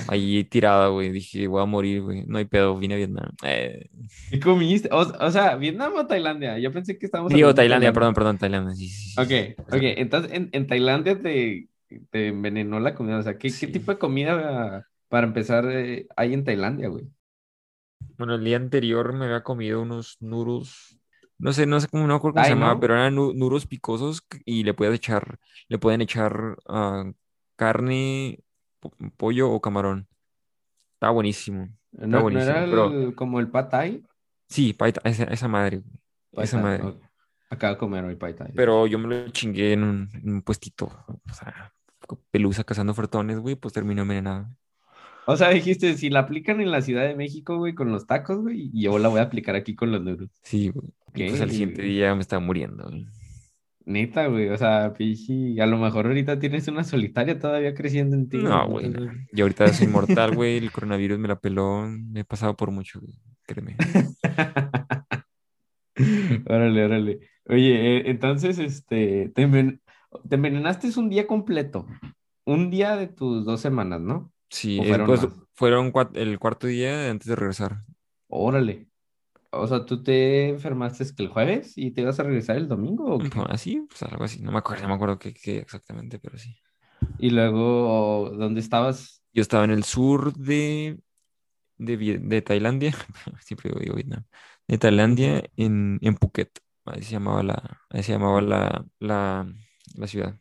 Allí tirada, güey. Dije, voy a morir, güey. No hay pedo, vine a Vietnam. Eh, ¿Qué comiste? O, o sea, ¿Vietnam o Tailandia? Yo pensé que estábamos Digo, Tailandia, Tailandia. perdón, perdón, Tailandia. Sí, sí, sí, Ok, ok. Entonces, en, en Tailandia te, te envenenó la comida. O sea, ¿qué, qué tipo de comida, para empezar, eh, hay en Tailandia, güey? Bueno, el día anterior me había comido unos noodles. No sé, no sé cómo, no acuerdo cómo se llamaba, ¿no? pero eran nu- noodles picosos y le puedes echar, le pueden echar ah, carne, pollo o camarón. Estaba buenísimo. Estaba ¿No, no buenísimo. Pero como el pad thai? sí, paita, esa, esa madre, Pad esa thai, madre. ok. Acabo de comer hoy pad thai. Pero yo me lo chingué en un, en un puestito. O sea, pelusa cazando ofertones, güey, pues terminó envenenado. O sea, dijiste, si la aplican en la Ciudad de México, güey, con los tacos, güey, y yo la voy a aplicar aquí con los noodles. Sí, güey. Pues Ok, al siguiente día me estaba muriendo, güey. Neta, güey, o sea, pichi, a lo mejor ahorita tienes una solitaria todavía creciendo en ti, No, güey, no. entonces- Y ahorita soy inmortal, güey. El coronavirus me la peló. Me he pasado por mucho, güey. Créeme. Órale, órale. Oye, eh, entonces, este, te, enven- te envenenaste un día completo, un día de tus dos semanas, ¿no? Sí, ¿O eh, fueron pues fueron el cuarto día antes de regresar. Órale. O sea, ¿tú te enfermaste es que el jueves y te ibas a regresar el domingo o qué? Así, pues algo así. No me acuerdo, no me acuerdo qué, qué exactamente, pero sí. Y luego, ¿dónde estabas? Yo estaba en el sur de, de, de Tailandia. Siempre digo Vietnam. De Tailandia en, en Phuket. Ahí se llamaba la, ahí se llamaba la, la, la ciudad.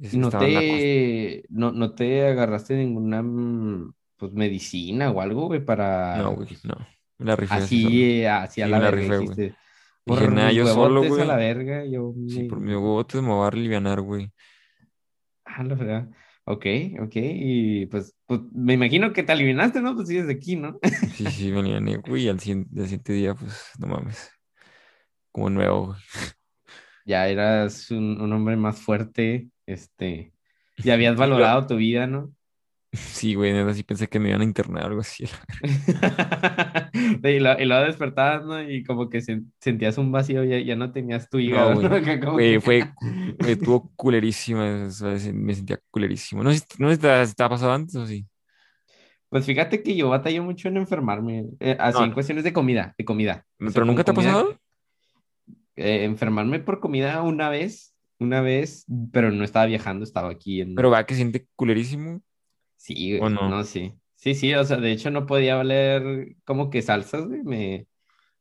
Es- ¿Y no te, no, no te agarraste ninguna, mm, pues, medicina o algo, güey, para, No, güey, no. La rifé así eh, así a Sí, la la verga, rifé, güey. Dije, por nada, mis yo solo, huevotes a la güey. verga, yo Sí, por mi me, botes me voy a alivianar, güey. ah, la verdad, ok, ok, y pues, pues, me imagino que te alivianaste, ¿no? Pues sí, desde aquí, ¿no? Sí, sí, me aliviané, güey. Y al siguiente, al siguiente día, pues, no mames. Como nuevo, güey. Ya eras un, un hombre más fuerte, este, ya habías valorado tu vida, ¿no? Sí, güey, neta, sí pensé que me iban a internar o algo así. Y lo, y luego despertabas, ¿no? Y como que sen- sentías un vacío, ya, ya no tenías tu No, hígado, güey. ¿no? Que como Güey, que- fue, güey, estuvo culerísima. o sea, se- me sentía culerísimo. No no te, ha pasado antes o sí. Pues fíjate que yo batallo mucho en enfermarme, eh, así en cuestiones de comida, de comida. O sea, ¿Pero nunca te ha pasado? eh, enfermarme por comida una vez, una vez, pero no estaba viajando, estaba aquí en... Pero va que siente culerísimo. Sí, ¿O güey, no? no, sí. Sí, sí, o sea, de hecho no podía oler como que salsas, güey, me,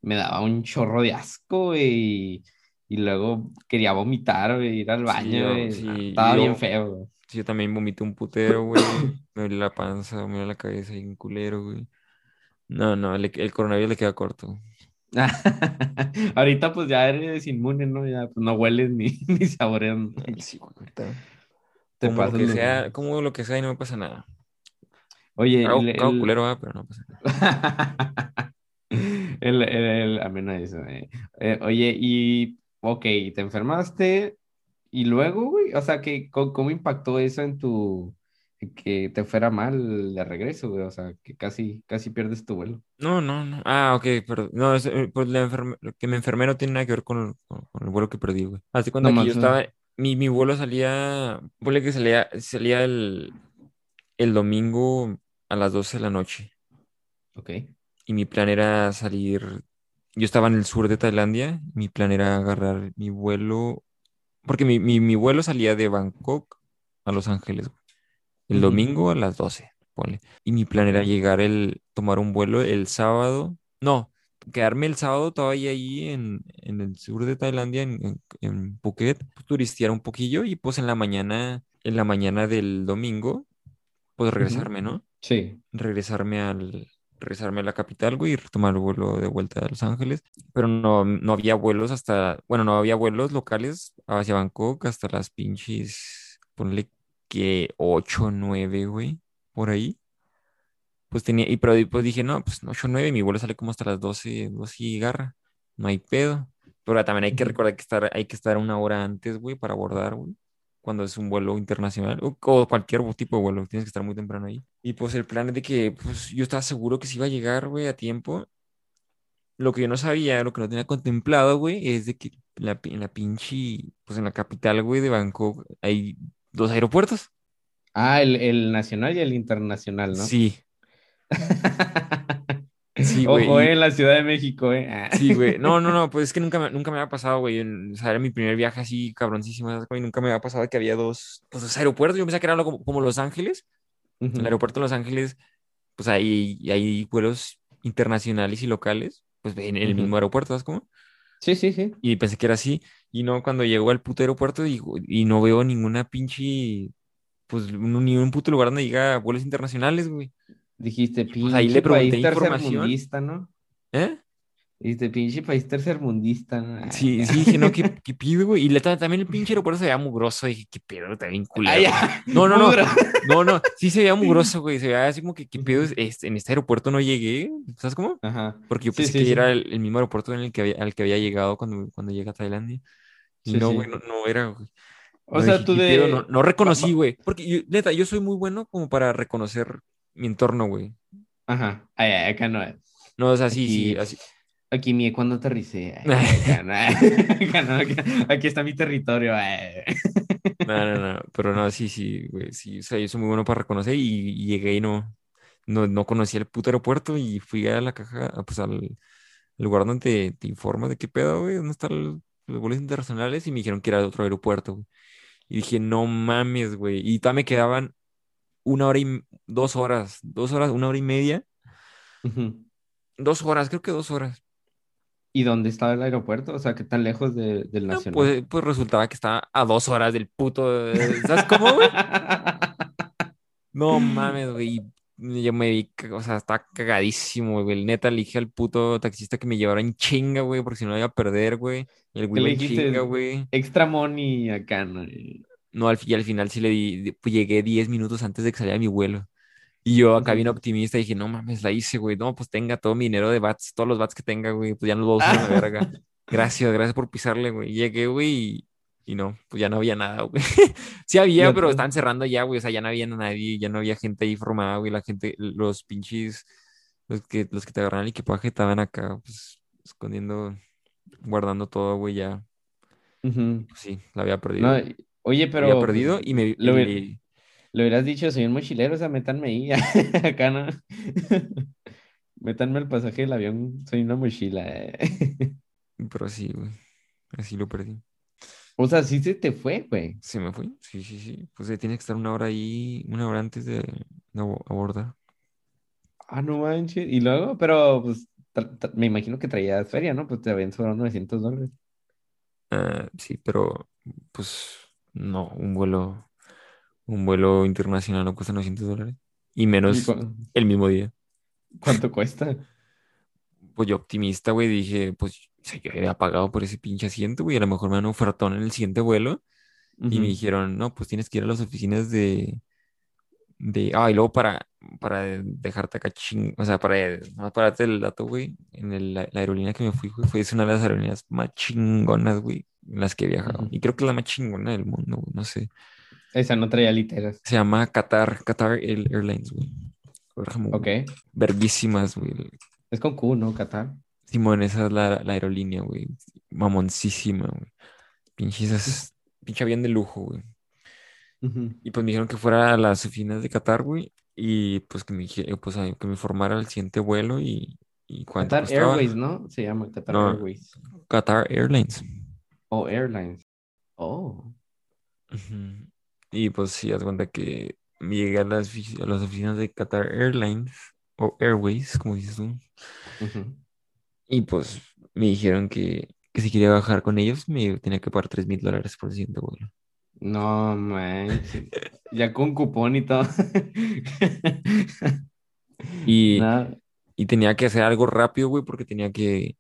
me daba un chorro de asco, güey, y, y luego quería vomitar, güey, ir al baño, güey, sí, estaba bien feo, güey. sí, yo también vomité un putero, güey. Me duele la panza, me duele la cabeza y un culero, güey. No, no, el coronavirus le queda corto. Ahorita pues ya eres inmune, ¿no? Ya pues, no hueles ni, ni saboreas, sí, güey, ahorita. Te Como lo que sea, como lo que sea y no me pasa nada. Oye, Cago, el, el- culero, va, pero no pasa nada. el, el, el- a mí no eso, eh. Eh, oye, y, ok, te enfermaste, y luego, güey, o sea, que, ¿cómo impactó eso en tu, que te fuera mal de regreso, güey? O sea, que casi, casi pierdes tu vuelo. No, no, no. Ah, ok, perdón. No, es, eh, pues la enferme- que me enfermé no tiene nada que ver con, con- con el vuelo que perdí, güey. Así cuando aquí yo estaba, mi, mi vuelo salía, ponle que salía, salía el, el domingo a las 12 de la noche. ok. Y mi plan era salir, yo estaba en el sur de Tailandia, mi plan era agarrar mi vuelo, porque mi, mi, mi vuelo salía de Bangkok a Los Ángeles, güey. El domingo a las 12, ponle. Y mi plan era llegar el, tomar un vuelo el sábado, no, quedarme el sábado todavía ahí en, en el sur de Tailandia, en, en, en Phuket, pues, turistear un poquillo y pues en la mañana, en la mañana del domingo, pues regresarme, ¿no? Sí. regresarme al, regresarme a la capital, güey, y tomar el vuelo de vuelta a Los Ángeles. Pero no, no había vuelos hasta, bueno, no había vuelos locales hacia Bangkok hasta las pinches, ponle que 8 9 güey, por ahí. Pues tenía, y pero pues dije, no, pues 8 9 mi vuelo sale como hasta las 12, 12 y garra, no hay pedo. Pero también hay que recordar que estar, hay que estar una hora antes, güey, para abordar, güey cuando es un vuelo internacional o, o cualquier tipo de vuelo, tienes que estar muy temprano ahí. Y pues el plan es de que pues, yo estaba seguro que se iba a llegar, güey, a tiempo. Lo que yo no sabía, lo que no tenía contemplado, güey, es de que la, en la pinche, pues en la capital, güey, de Bangkok hay dos aeropuertos. Ah, el, el nacional y el internacional, ¿no? Sí, sí, güey. Ojo, eh, en la Ciudad de México, ¿eh? Ah. Sí, güey. No, no, no, pues es que nunca me, nunca me había pasado, güey. O sea, era mi primer viaje así cabroncísimo, güey? Nunca me había pasado que había dos, pues, dos aeropuertos. Yo pensaba que era como, como Los Ángeles. El aeropuerto de Los Ángeles, pues hay, hay vuelos internacionales y locales, pues en el mismo aeropuerto, ¿sabes cómo? Sí, sí, sí. Y pensé que era así. Y no, cuando llegó al puto aeropuerto y, y no veo ninguna pinche, pues ni un puto lugar donde diga vuelos internacionales, güey. Dijiste, Pues ahí pinche le pregunté país tercermundista, ¿no? ¿Eh? Dijiste, pinche país tercermundista, ¿no? Sí, sí, dije, no, ¿qué, qué pido, güey? Y la- también el pinche aeropuerto se veía mugroso. Dije, qué pedo, está bien culero. Ay, güey". ya. No, no, no. No, no, sí se veía mugroso, güey. Se veía así como que, ¿qué pedo? Este, en este aeropuerto no llegué. ¿Sabes cómo? Ajá. Porque yo Sí, pensé sí, que sí. era el, el mismo aeropuerto en el que había, al que había llegado cuando, cuando llegué a Tailandia. Y Sí, no, sí. güey, no, no era, güey. O No sea, dije, tú "¿Qué de... pedo?". No, no reconocí, güey. Porque, yo- neta, yo soy muy bueno como para reconocer mi entorno, güey. Ajá. Ay, acá no. No, o sea, sí, así. aquí mi cuando aterricé. Acá no. Acá no, acá- aquí está mi territorio. ay. No, no, no, pero no, sí, sí, güey, sí, o sea, yo soy muy bueno para reconocer y, y llegué y no, no, no conocía el puto aeropuerto y fui a la caja, pues al lugar donde te, te informa de qué pedo, güey, dónde están los, los vuelos internacionales y me dijeron que era de otro aeropuerto, güey. Y dije, no mames, güey, y todavía me quedaban una hora y, dos horas, dos horas, una hora y media, dos horas, creo que dos horas. ¿Y dónde estaba el aeropuerto? O sea, ¿qué tan lejos de- del No, nacional? pues, pues resultaba que estaba a dos horas del puto, ¿sabes cómo, güey? No mames, güey. Yo me vi, o sea, estaba cagadísimo, güey. Neta, le dije al puto taxista que me llevara en chinga, güey, porque si no iba a perder, güey. El ¿Qué güey en chinga, güey. Extra money acá, ¿no? No, al, y al final sí le di, pues llegué 10 minutos antes de que saliera mi vuelo. Y yo acá bien optimista dije, no mames, la hice, güey. No, pues tenga todo mi dinero de bats, todos los bats que tenga, güey, pues ya no los voy a usar a la verga. Gracias, gracias por pisarle, güey. Llegué, güey, y, y no, pues ya no había nada, güey. Sí había, pero estaban cerrando ya, güey. O sea, ya no había nadie, ya no había gente ahí formada, güey. La gente, los pinches, los que, los que te agarraron el equipaje estaban acá, pues, escondiendo, guardando todo, güey, ya. Pues sí, la había perdido. No, y- oye, había pero perdido pues, y me... hubiera- y- hubieras dicho, soy un mochilero, o sea, métanme ahí. Acá, ¿no? Métanme el pasaje del avión, soy una mochila. eh. pero sí, güey. Así lo perdí. O sea, sí se te fue, güey. Se me fue. Sí, sí, sí. Pues eh, tiene que estar una hora ahí, una hora antes de, de abo- abordar. Ah, no manches. Y luego, pero pues me imagino que traías feria, ¿no? Pues te habían sobrado 900 dólares. Ah, sí, pero pues no, un vuelo, un vuelo internacional no cuesta 900 dólares. Y ¿Y menos el mismo día. cuánto cuesta? Pues yo optimista, güey, dije, pues o sea, yo había pagado por ese pinche asiento, güey, a lo mejor me dan un ofertón en el siguiente vuelo. Y me dijeron, no, pues tienes que ir a las oficinas de, de, ah, y luego para, para dejarte acá ching, o sea, para, para darte el dato, güey, en el- la, la aerolínea que me fui, güey, fue es una de las aerolíneas más chingonas, güey, en las que he viajado. Y creo que es la más chingona del mundo, güey, no sé. Esa no traía literas. Se llama Qatar, Qatar Air- Airlines, güey. Ok. verguísimas, güey. Es con Q, ¿no? Qatar. Simón, esa es la, la aerolínea, güey. Mamoncísima, güey. Pinche, esas- pinche avión de lujo, güey. Y pues me dijeron que fuera a las oficinas de Qatar, güey. Y pues que me, dije- pues, que me informara el siguiente vuelo y, y cuánto Qatar costaba. Airways, ¿no? Se llama Qatar No. Airways. Qatar Airlines. O Airlines. Oh. Y pues sí, haz cuenta que llegué a las, a las oficinas de Qatar Airlines o Airways, como dices tú. Y pues me dijeron que, que si quería bajar con ellos me tenía que pagar 3 mil dólares por el siguiente vuelo. No manches. Ya con cupón y todo. Y, tenía que hacer algo rápido, güey, porque tenía que,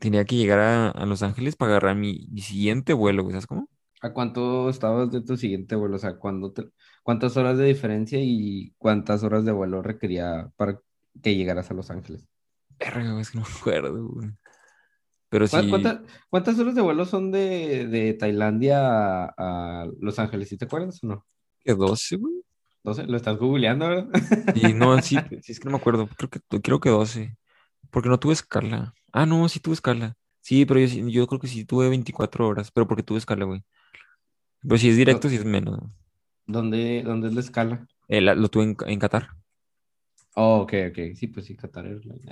tenía que llegar a, a Los Ángeles para agarrar mi, mi siguiente vuelo, güey, ¿sabes cómo? ¿A cuánto estabas de tu siguiente vuelo? O sea, ¿cuándo te- ¿cuántas horas de diferencia y cuántas horas de vuelo requería para que llegaras a Los Ángeles? Verga, es que no me acuerdo, güey. Pero ¿Cuá- sí, ¿Cuántas, cuántas horas de vuelo son de, de Tailandia a, a Los Ángeles? ¿Sí te acuerdas o no? que 12, güey. No sé, lo estás googleando, ¿verdad? Y no, sí, sí, es que no me acuerdo. Creo que, creo que 12. Porque no tuve escala. Ah, no, sí tuve escala. Sí, pero yo, creo que sí tuve 24 horas, pero porque tuve escala, güey. Pero si es directo, sí es menos. ¿Dónde, dónde es la escala? Eh, la- lo tuve en, en Qatar. Oh, ok, ok. Sí, pues sí, Qatar Airlines.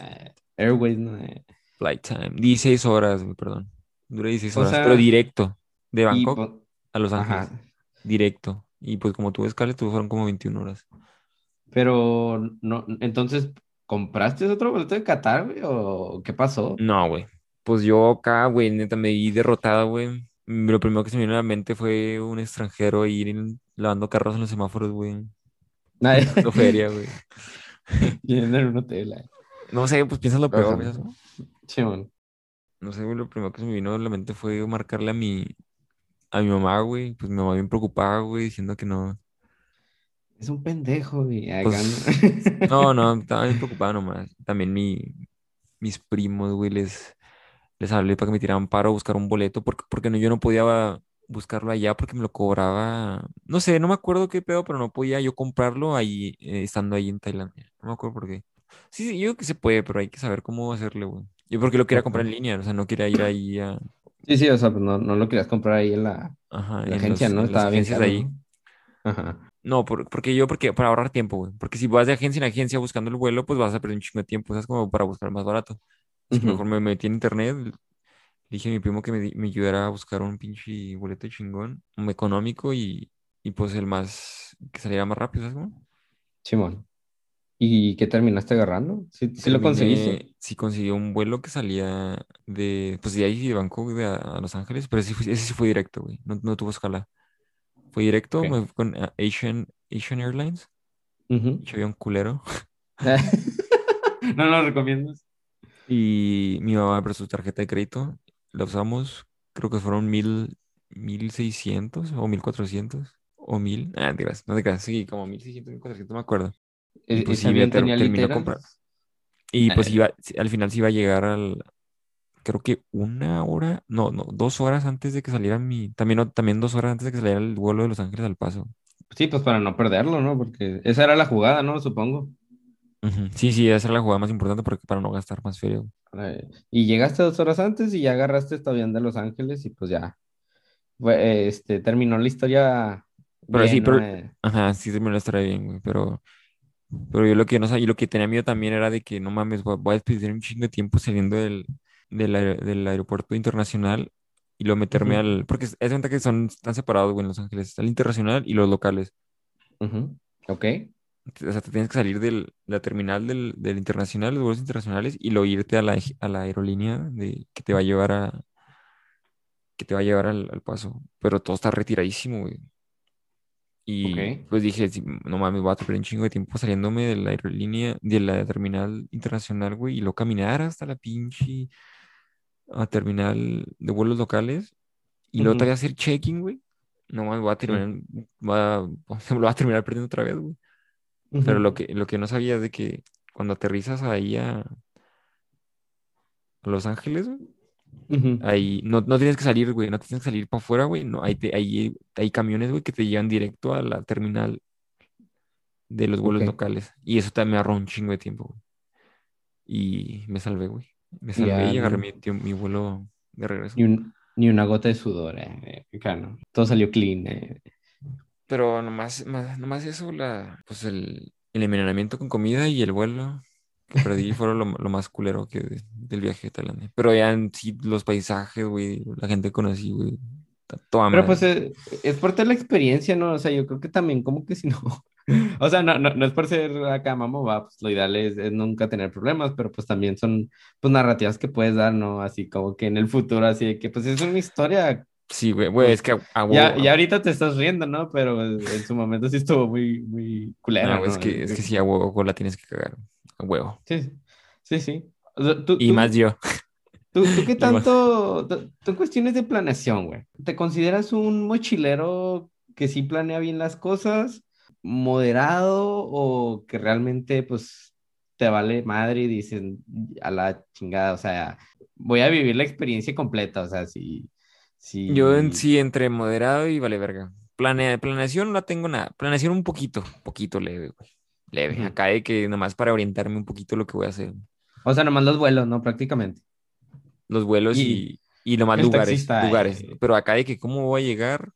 Airways, ¿no? Eh. Flight time. 16 horas, güey, perdón. Duré 16 O horas, sea, pero directo. De Y, Bangkok po- a Los ajá. Ángeles. Directo. Y pues como tuve escala, tuve fueron como 21 horas. Pero, no, entonces, ¿compraste otro boleto de Qatar, güey? ¿O qué pasó? No, güey. Pues yo acá, güey, neta, me vi derrotada, güey. Lo primero que se me vino a la mente fue un extranjero ir en- lavando carros en los semáforos, güey. Nadie. Feria, güey. Yendo en un hotel. eh. No sé, pues piensas lo peor, Ajá. Güey, ¿sabes cómo? Simón. No sé, güey, lo primero que se me vino a la mente fue marcarle a mi, a mi mamá, güey. Pues mi mamá bien preocupada, güey, diciendo que no. Es un pendejo, güey. Pues, ¿no? no, no, estaba bien preocupada nomás. También mi, mis primos, güey, les, les hablé para que me tiraran paro a buscar un boleto, porque, porque no, yo no podía buscarlo allá porque me lo cobraba. No sé, no me acuerdo qué pedo, pero no podía yo comprarlo ahí, eh, estando ahí en Tailandia. No me acuerdo por qué. Sí, sí, yo creo que se puede, pero hay que saber cómo hacerle, güey. Yo porque lo quería comprar en línea, o sea, no quería ir ahí a, Sí, sí, o sea, pues no, no lo querías comprar ahí en la, ajá, en la en agencia, los, ¿no? en las Estaba bien ahí. ¿no? Ajá. No, por- porque yo, porque para ahorrar tiempo, güey. Porque si vas de agencia en agencia buscando el vuelo, pues vas a perder un chingo de tiempo, ¿sabes? Como para buscar más barato. Así que mejor me metí en internet, dije a mi primo que me, me ayudara a buscar un pinche boleto chingón, un económico y, y pues el más, que saliera más rápido, ¿sabes? cómo? Simón. ¿Y qué terminaste agarrando? ¿Sí, sí lo conseguiste? Sí conseguí un vuelo que salía de, pues de ahí, de Bangkok de a, a Los Ángeles, pero ese, sí fue directo, güey. No, no tuvo escala. Fue directo, me fui con ah, Asian, Asian Airlines, Ujú. y había un culero. No lo recomiendas. Y mi mamá me prestó su tarjeta de crédito. La usamos, creo que fueron mil, mil seiscientos o mil cuatrocientos o mil. Ah, te creas, no te creas, sí, como mil seiscientos, mil cuatrocientos, me acuerdo. Y ¿E- pues ¿Ese sí, me avión ter- tenía terminó literas? comprar. Y iba, al final sí iba a llegar al, creo que una hora, no, no, dos horas antes de que saliera mi, también, no, también dos horas antes de que saliera el vuelo de Los Ángeles al Paso. Sí, pues para no perderlo, ¿no? Porque esa era la jugada, ¿no? Supongo. Sí, sí, esa era la jugada más importante porque, para no gastar más feria. Eh, Y llegaste dos horas antes y ya agarraste este avión de Los Ángeles y pues ya. Este, terminó la historia Pero sí, bien, ¿no? pero, Eh, ajá, sí terminó la historia bien, güey, pero... Pero yo lo que no sabía, y lo que tenía miedo también era de que no mames, voy, voy a despedir un chingo de tiempo saliendo del, del, aer- del aeropuerto internacional y luego meterme al... Porque es cuenta que son, están separados, güey, en Los Ángeles. Está el internacional y los locales. ujú. Ok, O sea, te tienes que salir de la terminal del, del internacional, los vuelos internacionales, y luego irte a la, a la aerolínea de, que te va a llevar a, que te va a llevar al, al paso. Pero todo está retiradísimo, güey. Y ok. pues dije, no mames, voy a perder un chingo de tiempo saliéndome de la aerolínea, de la terminal internacional, güey, y luego caminar hasta la pinche a terminal de vuelos locales, y luego Ujú, todavía hacer check-in, güey. No mames, voy a terminar, voy a- se me lo va a terminar perdiendo otra vez, güey. Pero Ujú, lo que, lo que no sabía es de que cuando aterrizas ahí a, a Los Ángeles, güey, ahí no, no tienes que salir, güey, no tienes que salir para afuera, güey, no, ahí, te- ahí hay camiones, güey, que te llevan directo a la terminal de los vuelos locales. Y eso también me ahorró un chingo de tiempo, güey. Y me salvé, güey. Me salvé y agarré no- mi, vuelo de regreso. ni, un- ni una gota de sudor, eh, eh, claro. Todo salió clean. eh. Pero nomás, más- nomás eso, la, pues el, el envenenamiento con comida y el vuelo que perdí fueron lo, lo más culero que de- del viaje de Tailandia. Pero ya en sí, los paisajes, güey, la gente que conocí, güey, toda Pero madre. pues eh, es parte de la experiencia, ¿no? O sea, yo creo que también como que si no, o sea, no, no, no es por ser acá mamá, va, pues lo ideal es, es nunca tener problemas, pero pues también son pues narrativas que puedes dar, ¿no? Así como que en el futuro, así de que pues es una historia, Sí, güey, güey, es pues que a, a ya, huevo, ya a- ahorita te estás riendo, ¿no? Pero en su momento sí estuvo muy, muy no, culera, güey, es ¿no? que, es que sí, a huevo la tienes que cagar, a huevo. Sí, sí, sí. O sea, tú, Y más yo. ¿Tú, tú qué tanto, tú, cuestiones de planeación, güey? ¿Te consideras un mochilero que sí planea bien las cosas, moderado o que realmente pues te vale madre y dicen a la chingada, o sea, voy a vivir la experiencia completa, o sea, si, Yo en sí, entre moderado y vale verga. Planea, planeación no la tengo nada. Planeación un poquito, poquito leve, güey. Leve. Acá de que nomás para orientarme un poquito lo que voy a hacer. O sea, nomás los vuelos, ¿no? Prácticamente. Los vuelos Y y, y nomás lugares, taxista, lugares. eh, Pero acá de que cómo voy a llegar,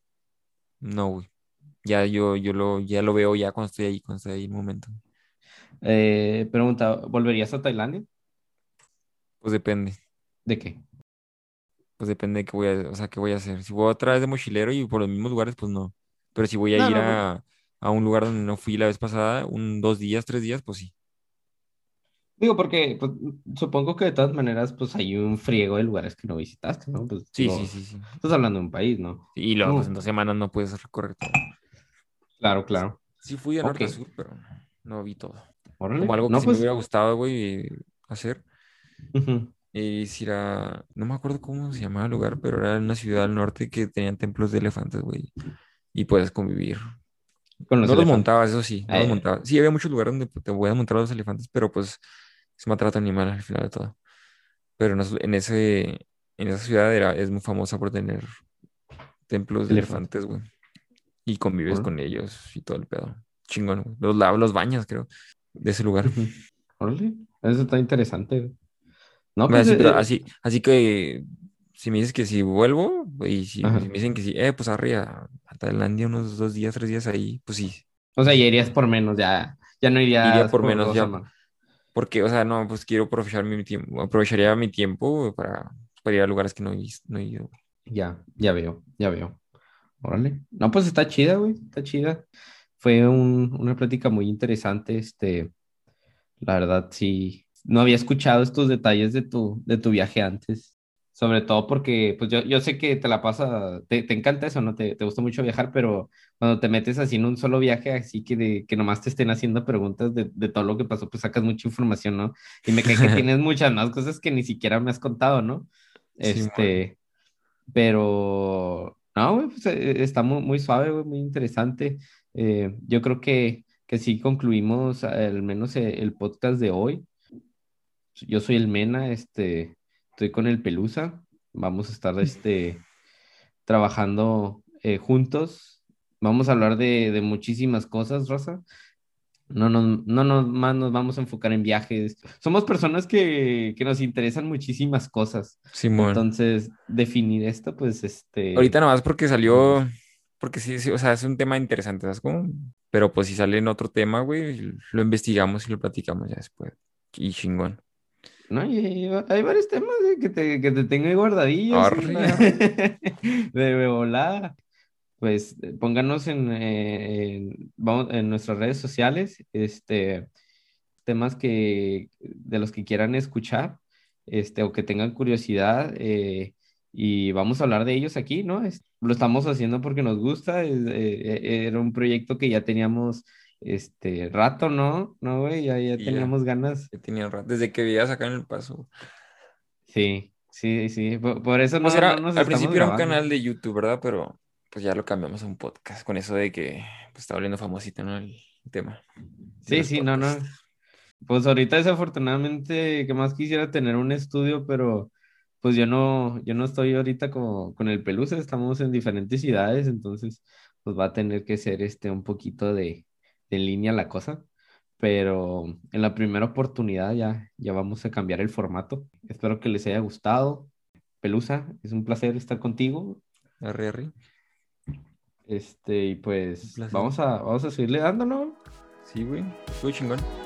no, güey. Ya yo, yo lo, ya lo veo ya cuando estoy ahí, cuando estoy ahí en el momento. eh, pregunta, ¿volverías a Tailandia? Pues depende. ¿De qué? Pues depende de qué voy a, o sea, qué voy a hacer. Si voy otra vez de mochilero y por los mismos lugares, pues no. Pero si voy a No, ir no, no. A, un lugar donde no fui la vez pasada, un dos días, tres días, pues sí. Digo, porque pues, supongo que de todas maneras, pues hay un friego de lugares que no visitaste, ¿no? Pues Sí, sí, digo, sí, sí. estás hablando de un país, ¿no? Y luego, pues en dos semanas no puedes recorrer todo. claro, claro. Sí fui de norte a sur, pero no vi todo. Como órale. algo que No, sí me pues, hubiera gustado, güey, hacer, es ir a... No me acuerdo cómo se llamaba el lugar, pero era una ciudad al norte que tenían templos de elefantes, güey. Y puedes convivir. Con los No los montabas, eso sí, no los Eh, montabas. Sí, había muchos lugares donde te voy a montar a los elefantes, pero pues es maltrato animal al final de todo. Pero en, ese, en esa ciudad era, es muy famosa por tener templos de elefante. elefantes, güey. Y convives con ellos y todo el pedo. Chingón, güey. Los lavas, los bañas, creo, de ese lugar. Órale. Eso está interesante. No, pues, sí, pero eh, así, así que si me dices que si vuelvo, y si, ajá. me dicen que sí, eh, pues arre a, Tailandia unos dos días, tres días ahí, pues sí, O sea, ya irías por menos, ya, ya no iría irías por por menos ya, semanas. porque, o sea, no, pues quiero aprovechar mi tiempo, aprovecharía mi tiempo para, para ir a lugares que no he no he ido. Ya, ya veo, ya veo. Órale. No, pues está chida, güey, está chida. Fue un- una plática muy interesante, este, la verdad, sí. No había escuchado estos detalles de tu, de tu viaje antes. Sobre todo porque, pues yo, yo sé que te la pasa, te, te encanta eso, ¿no? Te, te gusta mucho viajar, pero cuando te metes así en un solo viaje, así que, de, que nomás te estén haciendo preguntas de, de todo lo que pasó, pues sacas mucha información, ¿no? Y me cae que tienes muchas más cosas que ni siquiera me has contado, ¿no? Este, pero, no, güey, pues, eh, está muy, muy suave, güey, muy interesante. Eh, yo creo que, que sí concluimos al menos eh, el podcast de hoy. Yo soy el Mena, este, estoy con el Pelusa. Vamos a estar, este, trabajando eh, juntos. Vamos a hablar de, de muchísimas cosas, Rosa. No nos, no nos, más nos vamos a enfocar en viajes. Somos personas que, que nos interesan muchísimas cosas. Simón. Entonces, definir esto, pues, Ahorita este, nomás porque no salió, porque sí, sí, o sea, es un tema interesante, ¿sabes cómo? Pero pues si sale en otro tema, güey, lo investigamos y lo platicamos ya después. Y chingón. No, y, y hay varios temas eh, que, te, que te tengo ahí guardadillos. De, de volada. Pues eh, pónganos en, eh, en- vamos, en nuestras redes sociales este, temas que, de los que quieran escuchar este, o que tengan curiosidad eh, y vamos a hablar de ellos aquí, ¿no? Es- lo estamos haciendo porque nos gusta. es- eh, era un proyecto que ya teníamos este, rato, ¿no? ¿No, güey? Ya, ya ya. teníamos ganas. Que tenía rato, desde que veías acá en el paso. Sí, sí, sí. Por, por eso no, Pues era, no nos al principio era un canal de YouTube, ¿verdad? Pero pues ya lo cambiamos a un podcast con eso de que pues, está volviendo famosito, ¿no? El tema Sí, sí, no, no. Pues ahorita desafortunadamente que más quisiera tener un estudio, pero pues yo no, yo no estoy ahorita como con el Pelusa, estamos en diferentes ciudades, entonces pues va a tener que ser este un poquito de, de en línea la cosa. Pero en la primera oportunidad ya, ya vamos a cambiar el formato. Espero que les haya gustado. Pelusa, es un placer estar contigo. Arre, arre. Este, y pues vamos a, vamos a seguirle dando, ¿no? Sí, güey. Estuvo chingón.